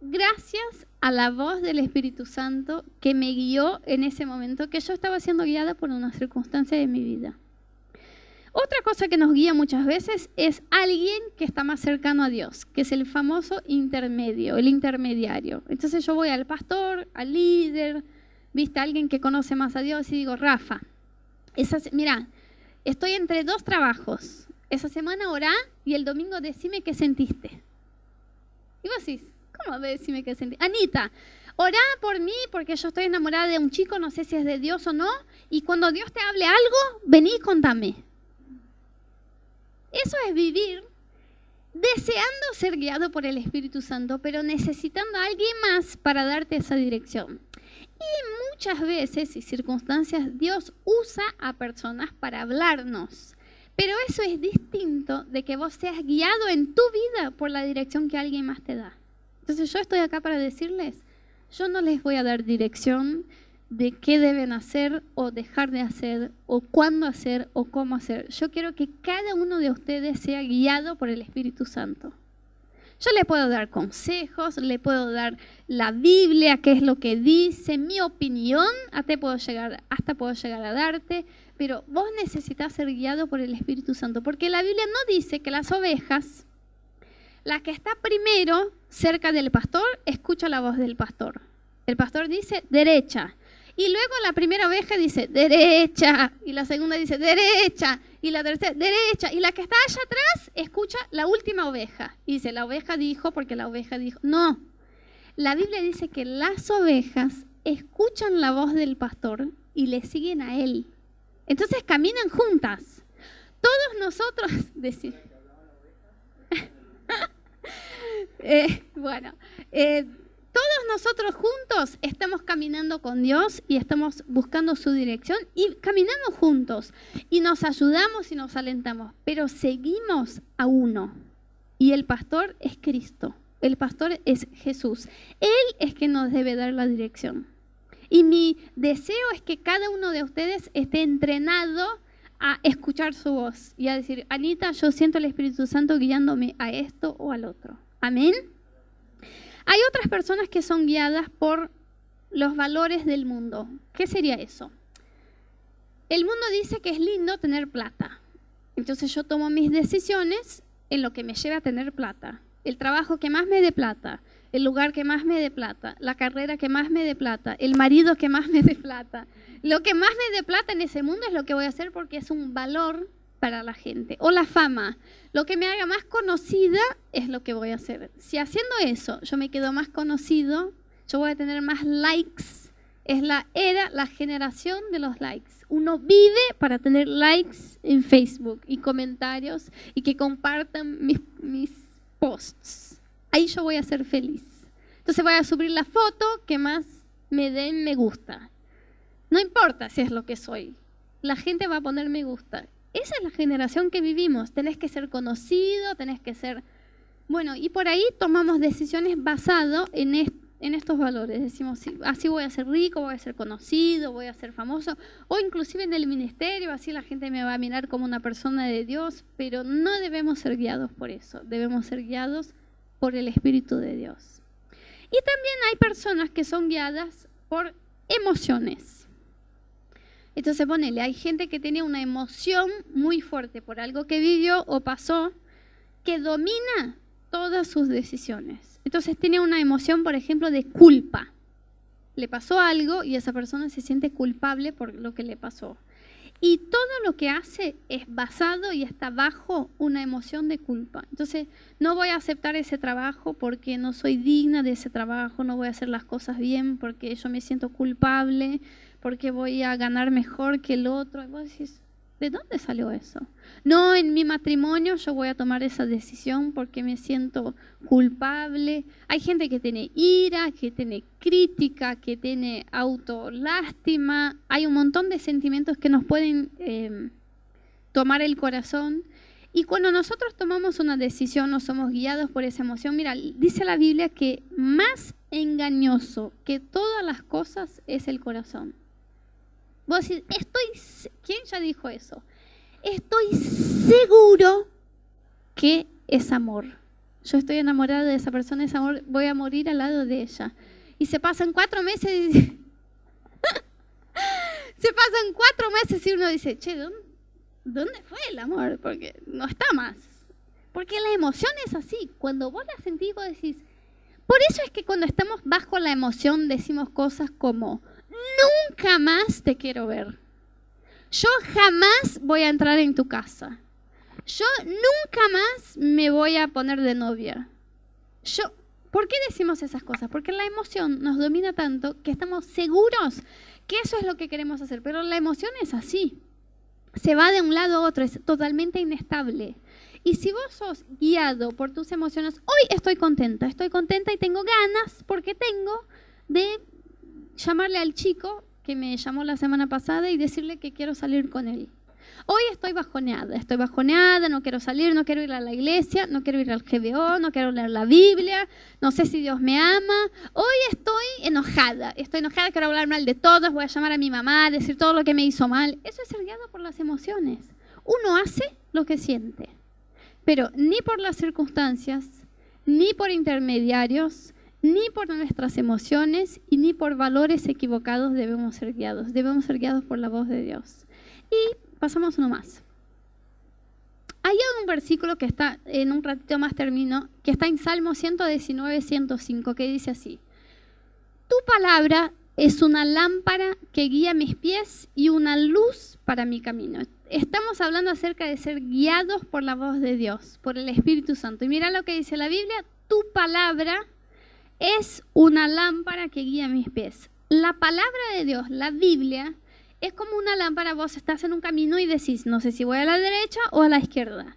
gracias a la voz del Espíritu Santo que me guió en ese momento, que yo estaba siendo guiada por una circunstancia de mi vida. Otra cosa que nos guía muchas veces es alguien que está más cercano a Dios, que es el famoso intermedio, el intermediario. Entonces yo voy al pastor, al líder, viste, alguien que conoce más a Dios y digo, Rafa, mira, estoy entre dos trabajos. Esa semana orá y el domingo decime qué sentiste. Y vos decís, ¿cómo decime qué sentiste? Anita, orá por mí porque yo estoy enamorada de un chico, no sé si es de Dios o no, y cuando Dios te hable algo, vení y contame. Eso es vivir deseando ser guiado por el Espíritu Santo, pero necesitando a alguien más para darte esa dirección. Y muchas veces y circunstancias Dios usa a personas para hablarnos. Pero eso es distinto de que vos seas guiado en tu vida por la dirección que alguien más te da. Entonces yo estoy acá para decirles, yo no les voy a dar dirección, de qué deben hacer o dejar de hacer o cuándo hacer o cómo hacer. Yo quiero que cada uno de ustedes sea guiado por el Espíritu Santo. Yo le puedo dar consejos, le puedo dar la Biblia, qué es lo que dice, mi opinión, hasta puedo llegar, hasta puedo llegar a darte, pero vos necesitas ser guiado por el Espíritu Santo, porque la Biblia no dice que las ovejas, la que está primero cerca del pastor, escucha la voz del pastor. El pastor dice derecha, y luego la primera oveja dice derecha, y la segunda dice derecha, y la tercera derecha, y la que está allá atrás escucha la última oveja. Y dice, la oveja dijo porque la oveja dijo. No, la Biblia dice que las ovejas escuchan la voz del pastor y le siguen a él. Entonces caminan juntas. Todos nosotros, <laughs> decir. Eh, <laughs> bueno, eh, todos nosotros juntos estamos caminando con Dios y estamos buscando su dirección y caminamos juntos y nos ayudamos y nos alentamos, pero seguimos a uno y el pastor es Cristo, el pastor es Jesús, Él es que nos debe dar la dirección. Y mi deseo es que cada uno de ustedes esté entrenado a escuchar su voz y a decir, Anita, yo siento el Espíritu Santo guiándome a esto o al otro. Amén. Hay otras personas que son guiadas por los valores del mundo. ¿Qué sería eso? El mundo dice que es lindo tener plata. Entonces yo tomo mis decisiones en lo que me lleva a tener plata. El trabajo que más me dé plata, el lugar que más me dé plata, la carrera que más me dé plata, el marido que más me dé plata. Lo que más me dé plata en ese mundo es lo que voy a hacer porque es un valor para la gente. O la fama. Lo que me haga más conocida es lo que voy a hacer. Si haciendo eso yo me quedo más conocido, yo voy a tener más likes. Es la era, la generación de los likes. Uno vive para tener likes en Facebook y comentarios y que compartan mis, mis posts. Ahí yo voy a ser feliz. Entonces voy a subir la foto que más me den me gusta. No importa si es lo que soy. La gente va a poner me gusta. Esa es la generación que vivimos. Tenés que ser conocido, tenés que ser... Bueno, y por ahí tomamos decisiones basadas en, en estos valores. Decimos, así voy a ser rico, voy a ser conocido, voy a ser famoso, o inclusive en el ministerio, así la gente me va a mirar como una persona de Dios, pero no debemos ser guiados por eso, debemos ser guiados por el Espíritu de Dios. Y también hay personas que son guiadas por emociones. Entonces ponele, hay gente que tiene una emoción muy fuerte por algo que vivió o pasó que domina todas sus decisiones. Entonces tiene una emoción, por ejemplo, de culpa. Le pasó algo y esa persona se siente culpable por lo que le pasó. Y todo lo que hace es basado y está bajo una emoción de culpa. Entonces, no voy a aceptar ese trabajo porque no soy digna de ese trabajo, no voy a hacer las cosas bien porque yo me siento culpable, porque voy a ganar mejor que el otro. Y vos decís, ¿de dónde salió eso? No, en mi matrimonio yo voy a tomar esa decisión porque me siento culpable. Hay gente que tiene ira, que tiene crítica, que tiene autolástima. Hay un montón de sentimientos que nos pueden eh, tomar el corazón. Y cuando nosotros tomamos una decisión o somos guiados por esa emoción, mira, dice la Biblia que más engañoso que todas las cosas es el corazón. Vos decís, estoy, ¿quién ya dijo eso? Estoy seguro que es amor. Yo estoy enamorada de esa persona, es amor, voy a morir al lado de ella. Y se pasan cuatro meses y <laughs> se pasan cuatro meses y uno dice, che, ¿dónde, fue el amor? Porque no está más. Porque la emoción es así. Cuando vos la sentís, vos decís, por eso es que cuando estamos bajo la emoción decimos cosas como, nunca más te quiero ver. Yo jamás voy a entrar en tu casa. Yo nunca más me voy a poner de novia. Yo, ¿por qué decimos esas cosas? Porque la emoción nos domina tanto que estamos seguros que eso es lo que queremos hacer, pero la emoción es así. Se va de un lado a otro, es totalmente inestable. Y si vos sos guiado por tus emociones, hoy estoy contenta, estoy contenta y tengo ganas porque tengo de llamarle al chico que me llamó la semana pasada y decirle que quiero salir con él. Hoy estoy bajoneada, estoy bajoneada, no quiero salir, no quiero ir a la iglesia, no quiero ir al GBO, no quiero leer la Biblia, no sé si Dios me ama. Hoy estoy enojada, estoy enojada, quiero hablar mal de todos, voy a llamar a mi mamá, decir todo lo que me hizo mal. Eso es ser guiado por las emociones. Uno hace lo que siente, pero ni por las circunstancias, ni por intermediarios, ni por nuestras emociones y ni por valores equivocados debemos ser guiados. Debemos ser guiados por la voz de Dios. Y pasamos uno más. Hay un versículo que está, en un ratito más termino, que está en Salmo 119, 105, que dice así. Tu palabra es una lámpara que guía mis pies y una luz para mi camino. Estamos hablando acerca de ser guiados por la voz de Dios, por el Espíritu Santo. Y mira lo que dice la Biblia, tu palabra es una lámpara que guía mis pies. La palabra de Dios, la Biblia, es como una lámpara, vos estás en un camino y decís, no sé si voy a la derecha o a la izquierda.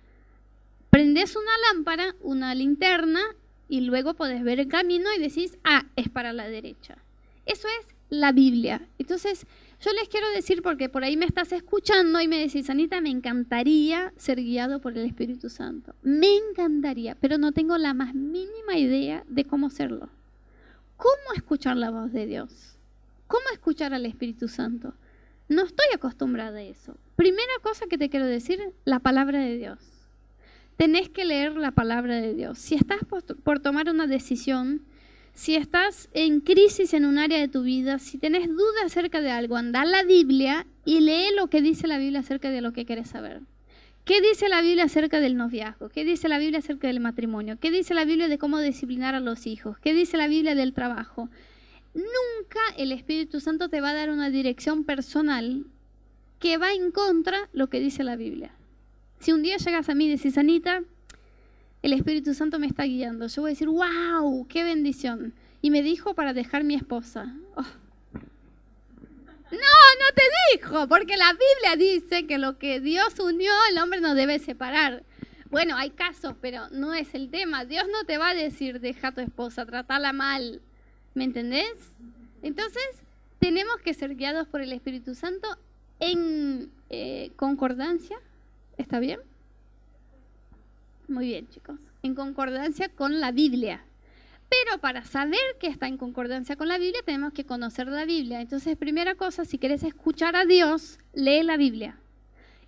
Prendes una lámpara, una linterna, y luego podés ver el camino y decís, ah, es para la derecha. Eso es la Biblia. Entonces, yo les quiero decir, porque por ahí me estás escuchando y me decís, Anita, me encantaría ser guiado por el Espíritu Santo. Me encantaría, pero no tengo la más mínima idea de cómo hacerlo. ¿Cómo escuchar la voz de Dios? ¿Cómo escuchar al Espíritu Santo? No estoy acostumbrada a eso. Primera cosa que te quiero decir, la palabra de Dios. Tenés que leer la palabra de Dios. Si estás por tomar una decisión, si estás en crisis en un área de tu vida, si tenés duda acerca de algo, anda a la Biblia y lee lo que dice la Biblia acerca de lo que quieres saber. ¿Qué dice la Biblia acerca del noviazgo? ¿Qué dice la Biblia acerca del matrimonio? ¿Qué dice la Biblia de cómo disciplinar a los hijos? ¿Qué dice la Biblia del trabajo? Nunca el Espíritu Santo te va a dar una dirección personal que va en contra lo que dice la Biblia. Si un día llegas a mí y decís, Anita, el Espíritu Santo me está guiando. Yo voy a decir, wow, qué bendición. Y me dijo para dejar mi esposa. Oh. No, no te dijo, porque la Biblia dice que lo que Dios unió, el hombre no debe separar. Bueno, hay casos, pero no es el tema. Dios no te va a decir, deja a tu esposa, tratala mal. ¿Me entendés? Entonces, tenemos que ser guiados por el Espíritu Santo en eh, concordancia. ¿Está bien? Muy bien, chicos. En concordancia con la Biblia. Pero para saber que está en concordancia con la Biblia, tenemos que conocer la Biblia. Entonces, primera cosa, si quieres escuchar a Dios, lee la Biblia.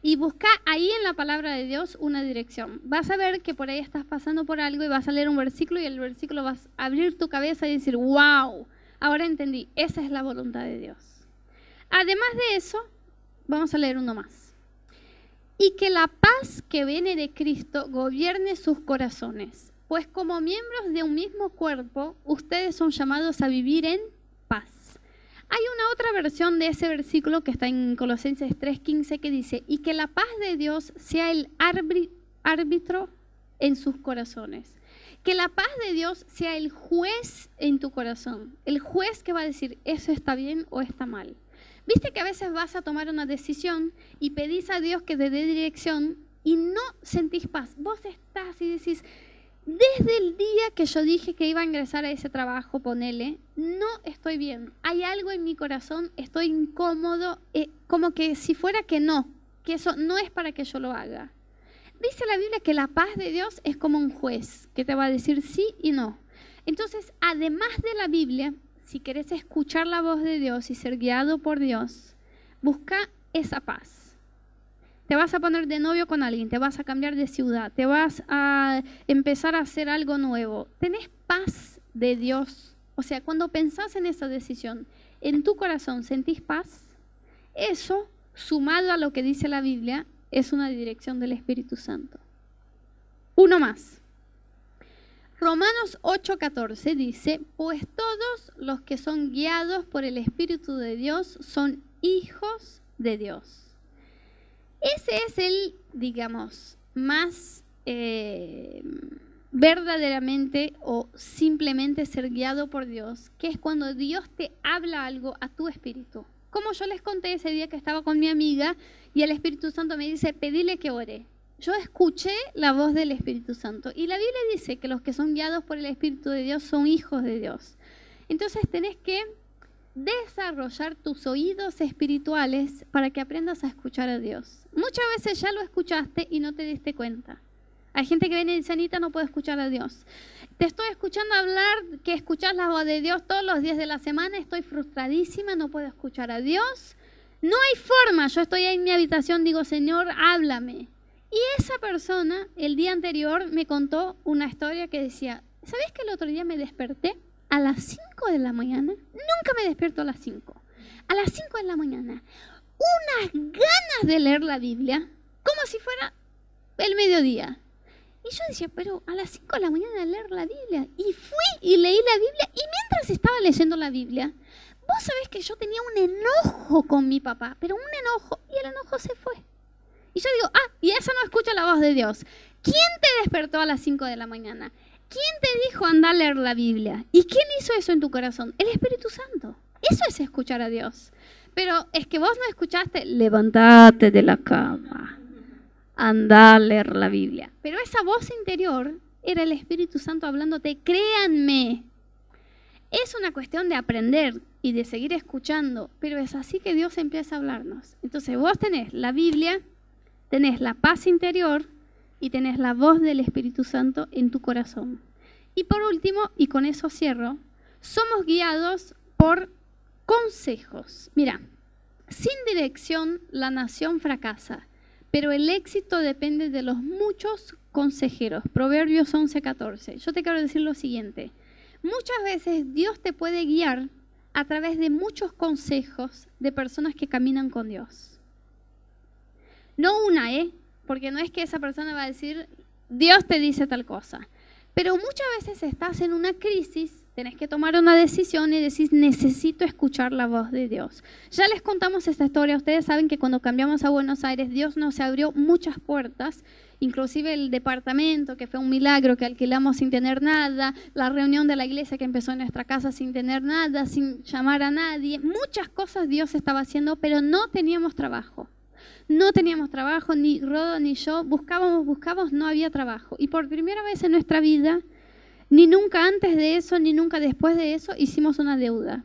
Y busca ahí en la palabra de Dios una dirección. Vas a ver que por ahí estás pasando por algo y vas a leer un versículo y el versículo vas a abrir tu cabeza y decir, wow, ahora entendí, esa es la voluntad de Dios. Además de eso, vamos a leer uno más y que la paz que viene de Cristo gobierne sus corazones, pues como miembros de un mismo cuerpo, ustedes son llamados a vivir en paz. Hay una otra versión de ese versículo que está en Colosenses 3:15 que dice, y que la paz de Dios sea el árbitro en sus corazones. Que la paz de Dios sea el juez en tu corazón, el juez que va a decir, eso está bien o está mal. Viste que a veces vas a tomar una decisión y pedís a Dios que te dé dirección y no sentís paz. Vos estás y decís, desde el día que yo dije que iba a ingresar a ese trabajo, ponele, no estoy bien. Hay algo en mi corazón, estoy incómodo, eh, como que si fuera que no, que eso no es para que yo lo haga. dice la Biblia que la paz de Dios es como un juez que te va a decir sí y no. Entonces, además de la Biblia, si querés escuchar la voz de Dios y ser guiado por Dios, busca esa paz. Te vas a poner de novio con alguien, te vas a cambiar de ciudad, te vas a empezar a hacer algo nuevo. ¿Tenés paz de Dios? O sea, cuando pensás en esa decisión, en tu corazón sentís paz. Eso, sumado a lo que dice la Biblia, es una dirección del Espíritu Santo. Uno más. Romanos 8:14 dice, pues todos los que son guiados por el Espíritu de Dios son hijos de Dios. Ese es el, digamos, más eh, verdaderamente o simplemente ser guiado por Dios, que es cuando Dios te habla algo a tu espíritu. Como yo les conté ese día que estaba con mi amiga y el Espíritu Santo me dice, pedile que ore. Yo escuché la voz del Espíritu Santo y la Biblia dice que los que son guiados por el Espíritu de Dios son hijos de Dios. Entonces tenés que desarrollar tus oídos espirituales para que aprendas a escuchar a Dios. Muchas veces ya lo escuchaste y no te diste cuenta. Hay gente que viene y dice, no puedo escuchar a Dios. Te estoy escuchando hablar que escuchas la voz de Dios todos los días de la semana, estoy frustradísima, no puedo escuchar a Dios. No hay forma, yo estoy ahí en mi habitación, digo, Señor, háblame. Y esa persona el día anterior me contó una historia que decía, ¿sabes que el otro día me desperté a las 5 de la mañana? Nunca me despierto a las 5. A las 5 de la mañana. Unas ganas de leer la Biblia, como si fuera el mediodía. Y yo decía, pero a las 5 de la mañana leer la Biblia. Y fui y leí la Biblia. Y mientras estaba leyendo la Biblia, vos sabés que yo tenía un enojo con mi papá, pero un enojo. Y el enojo se fue. Y yo digo, ah, y esa no escucha la voz de Dios. ¿Quién te despertó a las 5 de la mañana? ¿Quién te dijo andar a leer la Biblia? ¿Y quién hizo eso en tu corazón? El Espíritu Santo. Eso es escuchar a Dios. Pero es que vos no escuchaste, levantate de la cama anda a leer la Biblia. Pero esa voz interior era el Espíritu Santo hablándote, créanme. Es una cuestión de aprender y de seguir escuchando, pero es así que Dios empieza a hablarnos. Entonces vos tenés la Biblia, tenés la paz interior y tenés la voz del Espíritu Santo en tu corazón. Y por último, y con eso cierro, somos guiados por consejos. Mira, sin dirección la nación fracasa pero el éxito depende de los muchos consejeros. Proverbios 11:14. Yo te quiero decir lo siguiente. Muchas veces Dios te puede guiar a través de muchos consejos de personas que caminan con Dios. No una, ¿eh? Porque no es que esa persona va a decir, Dios te dice tal cosa. Pero muchas veces estás en una crisis tenés que tomar una decisión y decís, necesito escuchar la voz de Dios. Ya les contamos esta historia, ustedes saben que cuando cambiamos a Buenos Aires, Dios nos abrió muchas puertas, inclusive el departamento, que fue un milagro, que alquilamos sin tener nada, la reunión de la iglesia que empezó en nuestra casa sin tener nada, sin llamar a nadie, muchas cosas Dios estaba haciendo, pero no teníamos trabajo. No teníamos trabajo, ni Rodo ni yo, buscábamos, buscábamos, no había trabajo. Y por primera vez en nuestra vida, ni nunca antes de eso, ni nunca después de eso hicimos una deuda.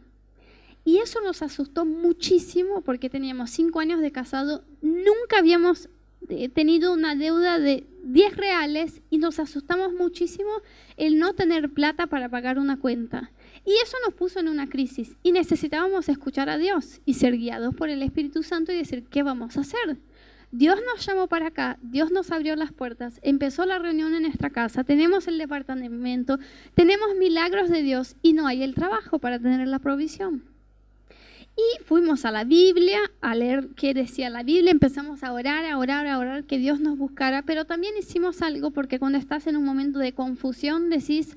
Y eso nos asustó muchísimo porque teníamos cinco años de casado, nunca habíamos eh, tenido una deuda de 10 reales y nos asustamos muchísimo el no tener plata para pagar una cuenta. Y eso nos puso en una crisis y necesitábamos escuchar a Dios y ser guiados por el Espíritu Santo y decir, ¿qué vamos a hacer? Dios nos llamó para acá, Dios nos abrió las puertas, empezó la reunión en nuestra casa, tenemos el departamento, tenemos milagros de Dios y no hay el trabajo para tener la provisión. Y fuimos a la Biblia a leer qué decía la Biblia, empezamos a orar, a orar, a orar que Dios nos buscara, pero también hicimos algo porque cuando estás en un momento de confusión decís,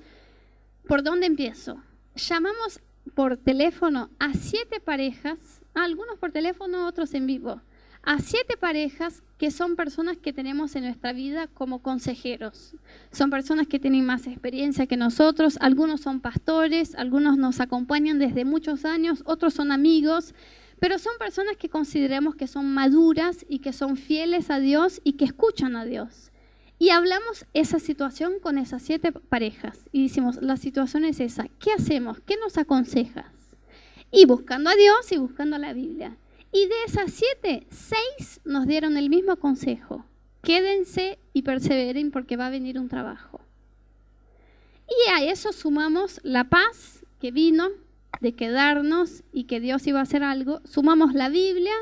¿por dónde empiezo? Llamamos por teléfono a siete parejas, algunos por teléfono, otros en vivo a siete parejas que son personas que tenemos en nuestra vida como consejeros. Son personas que tienen más experiencia que nosotros, algunos son pastores, algunos nos acompañan desde muchos años, otros son amigos, pero son personas que consideramos que son maduras y que son fieles a Dios y que escuchan a Dios. Y hablamos esa situación con esas siete parejas y decimos, la situación es esa, ¿qué hacemos? ¿Qué nos aconsejas? Y buscando a Dios y buscando la Biblia. Y de esas siete, seis nos dieron el mismo consejo. quédense y perseveren porque va a venir un trabajo. Y a eso sumamos la paz que vino de quedarnos y que Dios iba a hacer algo, sumamos la Biblia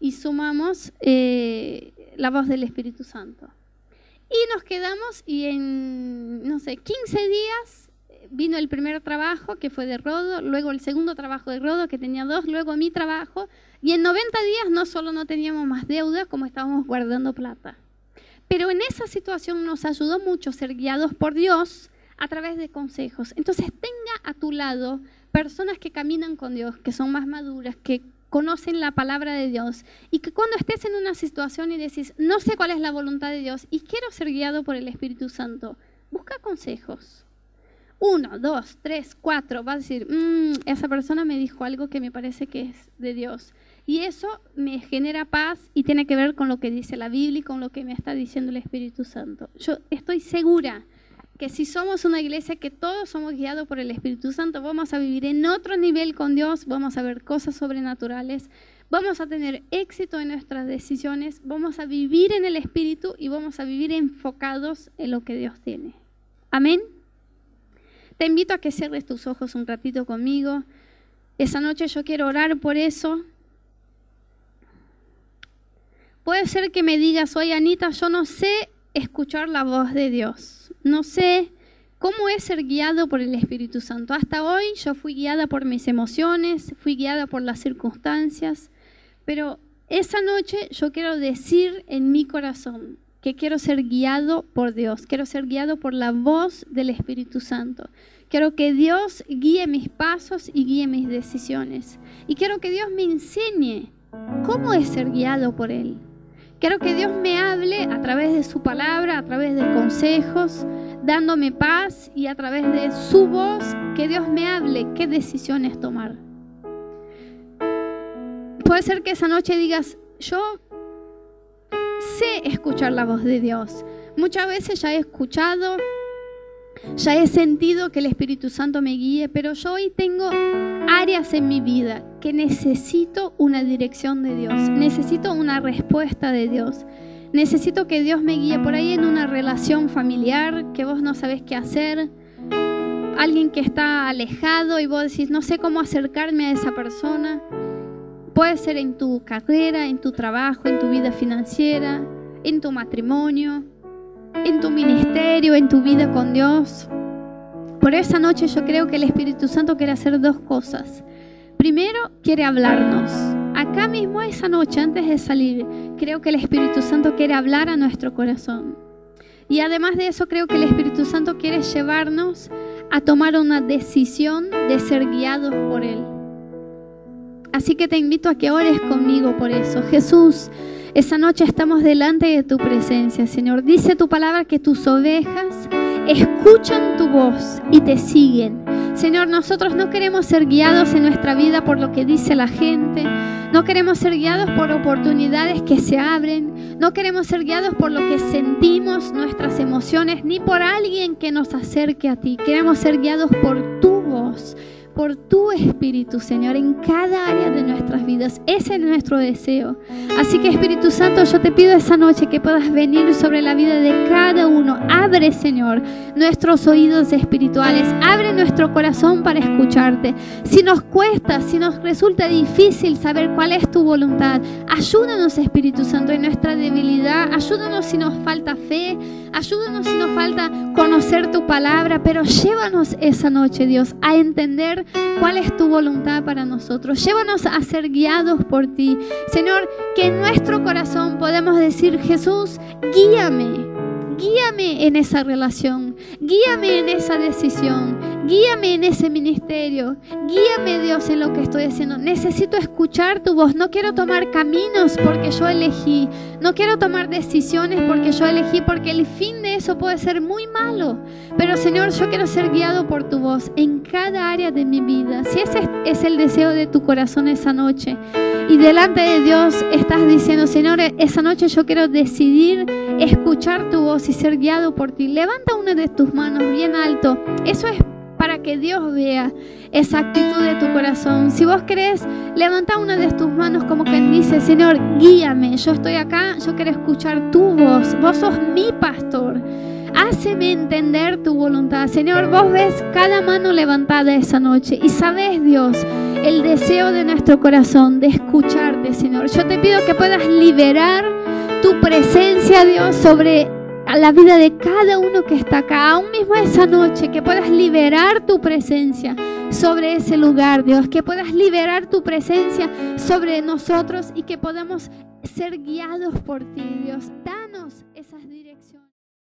y sumamos eh, la voz del Espíritu Santo. Y nos quedamos y en, no sé, 15 días eh, vino el primer trabajo que fue de Rodo, luego el segundo trabajo de Rodo que tenía dos, luego mi trabajo. Y en 90 días no solo no teníamos más deuda, como estábamos guardando plata. Pero en esa situación nos ayudó mucho ser guiados por Dios a través de consejos. Entonces tenga a tu lado personas que caminan con Dios, que son más maduras, que conocen la palabra de Dios y que cuando estés en una situación y decís, no sé cuál es la voluntad de Dios y quiero ser guiado por el Espíritu Santo, busca consejos. Uno, dos, tres, cuatro, vas a decir, mm, esa persona me dijo algo que me parece que es de Dios. Y eso me genera paz y tiene que ver con lo que dice la Biblia y con lo que me está diciendo el Espíritu Santo. Yo estoy segura que si somos una iglesia que todos somos guiados por el Espíritu Santo, vamos a vivir en otro nivel con Dios, vamos a ver cosas sobrenaturales, vamos a tener éxito en nuestras decisiones, vamos a vivir en el Espíritu y vamos a vivir enfocados en lo que Dios tiene. Amén. Te invito a que cierres tus ojos un ratito conmigo. Esa noche yo quiero orar por eso. Puede ser que me digas, oye Anita, yo no sé escuchar la voz de Dios no sé cómo es ser guiado por el Espíritu Santo. Hasta hoy yo fui guiada por mis emociones, fui guiada por las circunstancias, pero esa noche yo quiero decir en mi corazón que quiero ser guiado por Dios, quiero ser guiado por la voz del Espíritu Santo. Quiero que Dios guíe mis pasos y guíe mis decisiones. Y quiero que Dios me enseñe cómo es ser guiado por Él. Quiero que Dios me hable a través de su palabra, a través de consejos, dándome paz y a través de su voz, que Dios me hable qué decisiones tomar. Puede ser que esa noche digas, yo sé escuchar la voz de Dios. Muchas veces ya he escuchado, ya he sentido que el Espíritu Santo me guíe, pero yo hoy tengo áreas en mi vida que necesito una dirección de Dios, necesito una respuesta de Dios. Necesito que Dios me guíe por ahí en una relación familiar que vos no sabés qué hacer. Alguien que está alejado y vos decís, no sé cómo acercarme a esa persona. Puede ser en tu carrera, en tu trabajo, en tu vida financiera, en tu matrimonio, en tu ministerio, en tu vida con Dios. Por esa noche yo creo que el Espíritu Santo quiere hacer dos cosas. Primero, quiere hablarnos. Acá mismo esa noche, antes de salir, creo que el Espíritu Santo quiere hablar a nuestro corazón. Y además de eso, creo que el Espíritu Santo quiere llevarnos a tomar una decisión de ser guiados por Él. Así que te invito a que ores conmigo por eso. Jesús, esa noche estamos delante de tu presencia, Señor. Dice tu palabra que tus ovejas escuchan tu voz y te siguen. Señor, nosotros no queremos ser guiados en nuestra vida por lo que dice la gente, no queremos ser guiados por oportunidades que se abren, no queremos ser guiados por lo que sentimos, nuestras emociones, ni por alguien que nos acerque a ti. Queremos ser guiados por tu voz por tu Espíritu, Señor, en cada área de nuestras vidas. Ese es nuestro deseo. Así que Espíritu Santo, yo te pido esa noche que puedas venir sobre la vida de cada uno. Abre, Señor, nuestros oídos espirituales. Abre nuestro corazón para escucharte. Si nos cuesta, si nos resulta difícil saber cuál es tu voluntad, ayúdanos, Espíritu Santo, en nuestra debilidad. Ayúdanos si nos falta fe. Ayúdanos si nos falta conocer tu palabra. Pero llévanos esa noche, Dios, a entender cuál es tu voluntad para nosotros. Llévanos a ser guiados por ti. Señor, que en nuestro corazón podemos decir, Jesús, guíame. Guíame en esa relación, guíame en esa decisión, guíame en ese ministerio, guíame Dios en lo que estoy haciendo. Necesito escuchar tu voz, no quiero tomar caminos porque yo elegí, no quiero tomar decisiones porque yo elegí, porque el fin de eso puede ser muy malo. Pero Señor, yo quiero ser guiado por tu voz en cada área de mi vida. Si ese es el deseo de tu corazón esa noche y delante de Dios estás diciendo, Señor, esa noche yo quiero decidir escuchar tu voz y ser guiado por ti. Levanta una de tus manos bien alto. Eso es para que Dios vea esa actitud de tu corazón. Si vos querés, levanta una de tus manos como quien dice, Señor, guíame, yo estoy acá, yo quiero escuchar tu voz, vos sos mi pastor. Háceme entender tu voluntad. Señor, vos ves cada mano levantada esa noche y sabes, Dios, el deseo de nuestro corazón de escucharte, Señor. Yo te pido que puedas liberar tu presencia, Dios, sobre la vida de cada uno que está acá, aún mismo esa noche, que puedas liberar tu presencia sobre ese lugar, Dios, que puedas liberar tu presencia sobre nosotros y que podamos ser guiados por ti, Dios. Danos.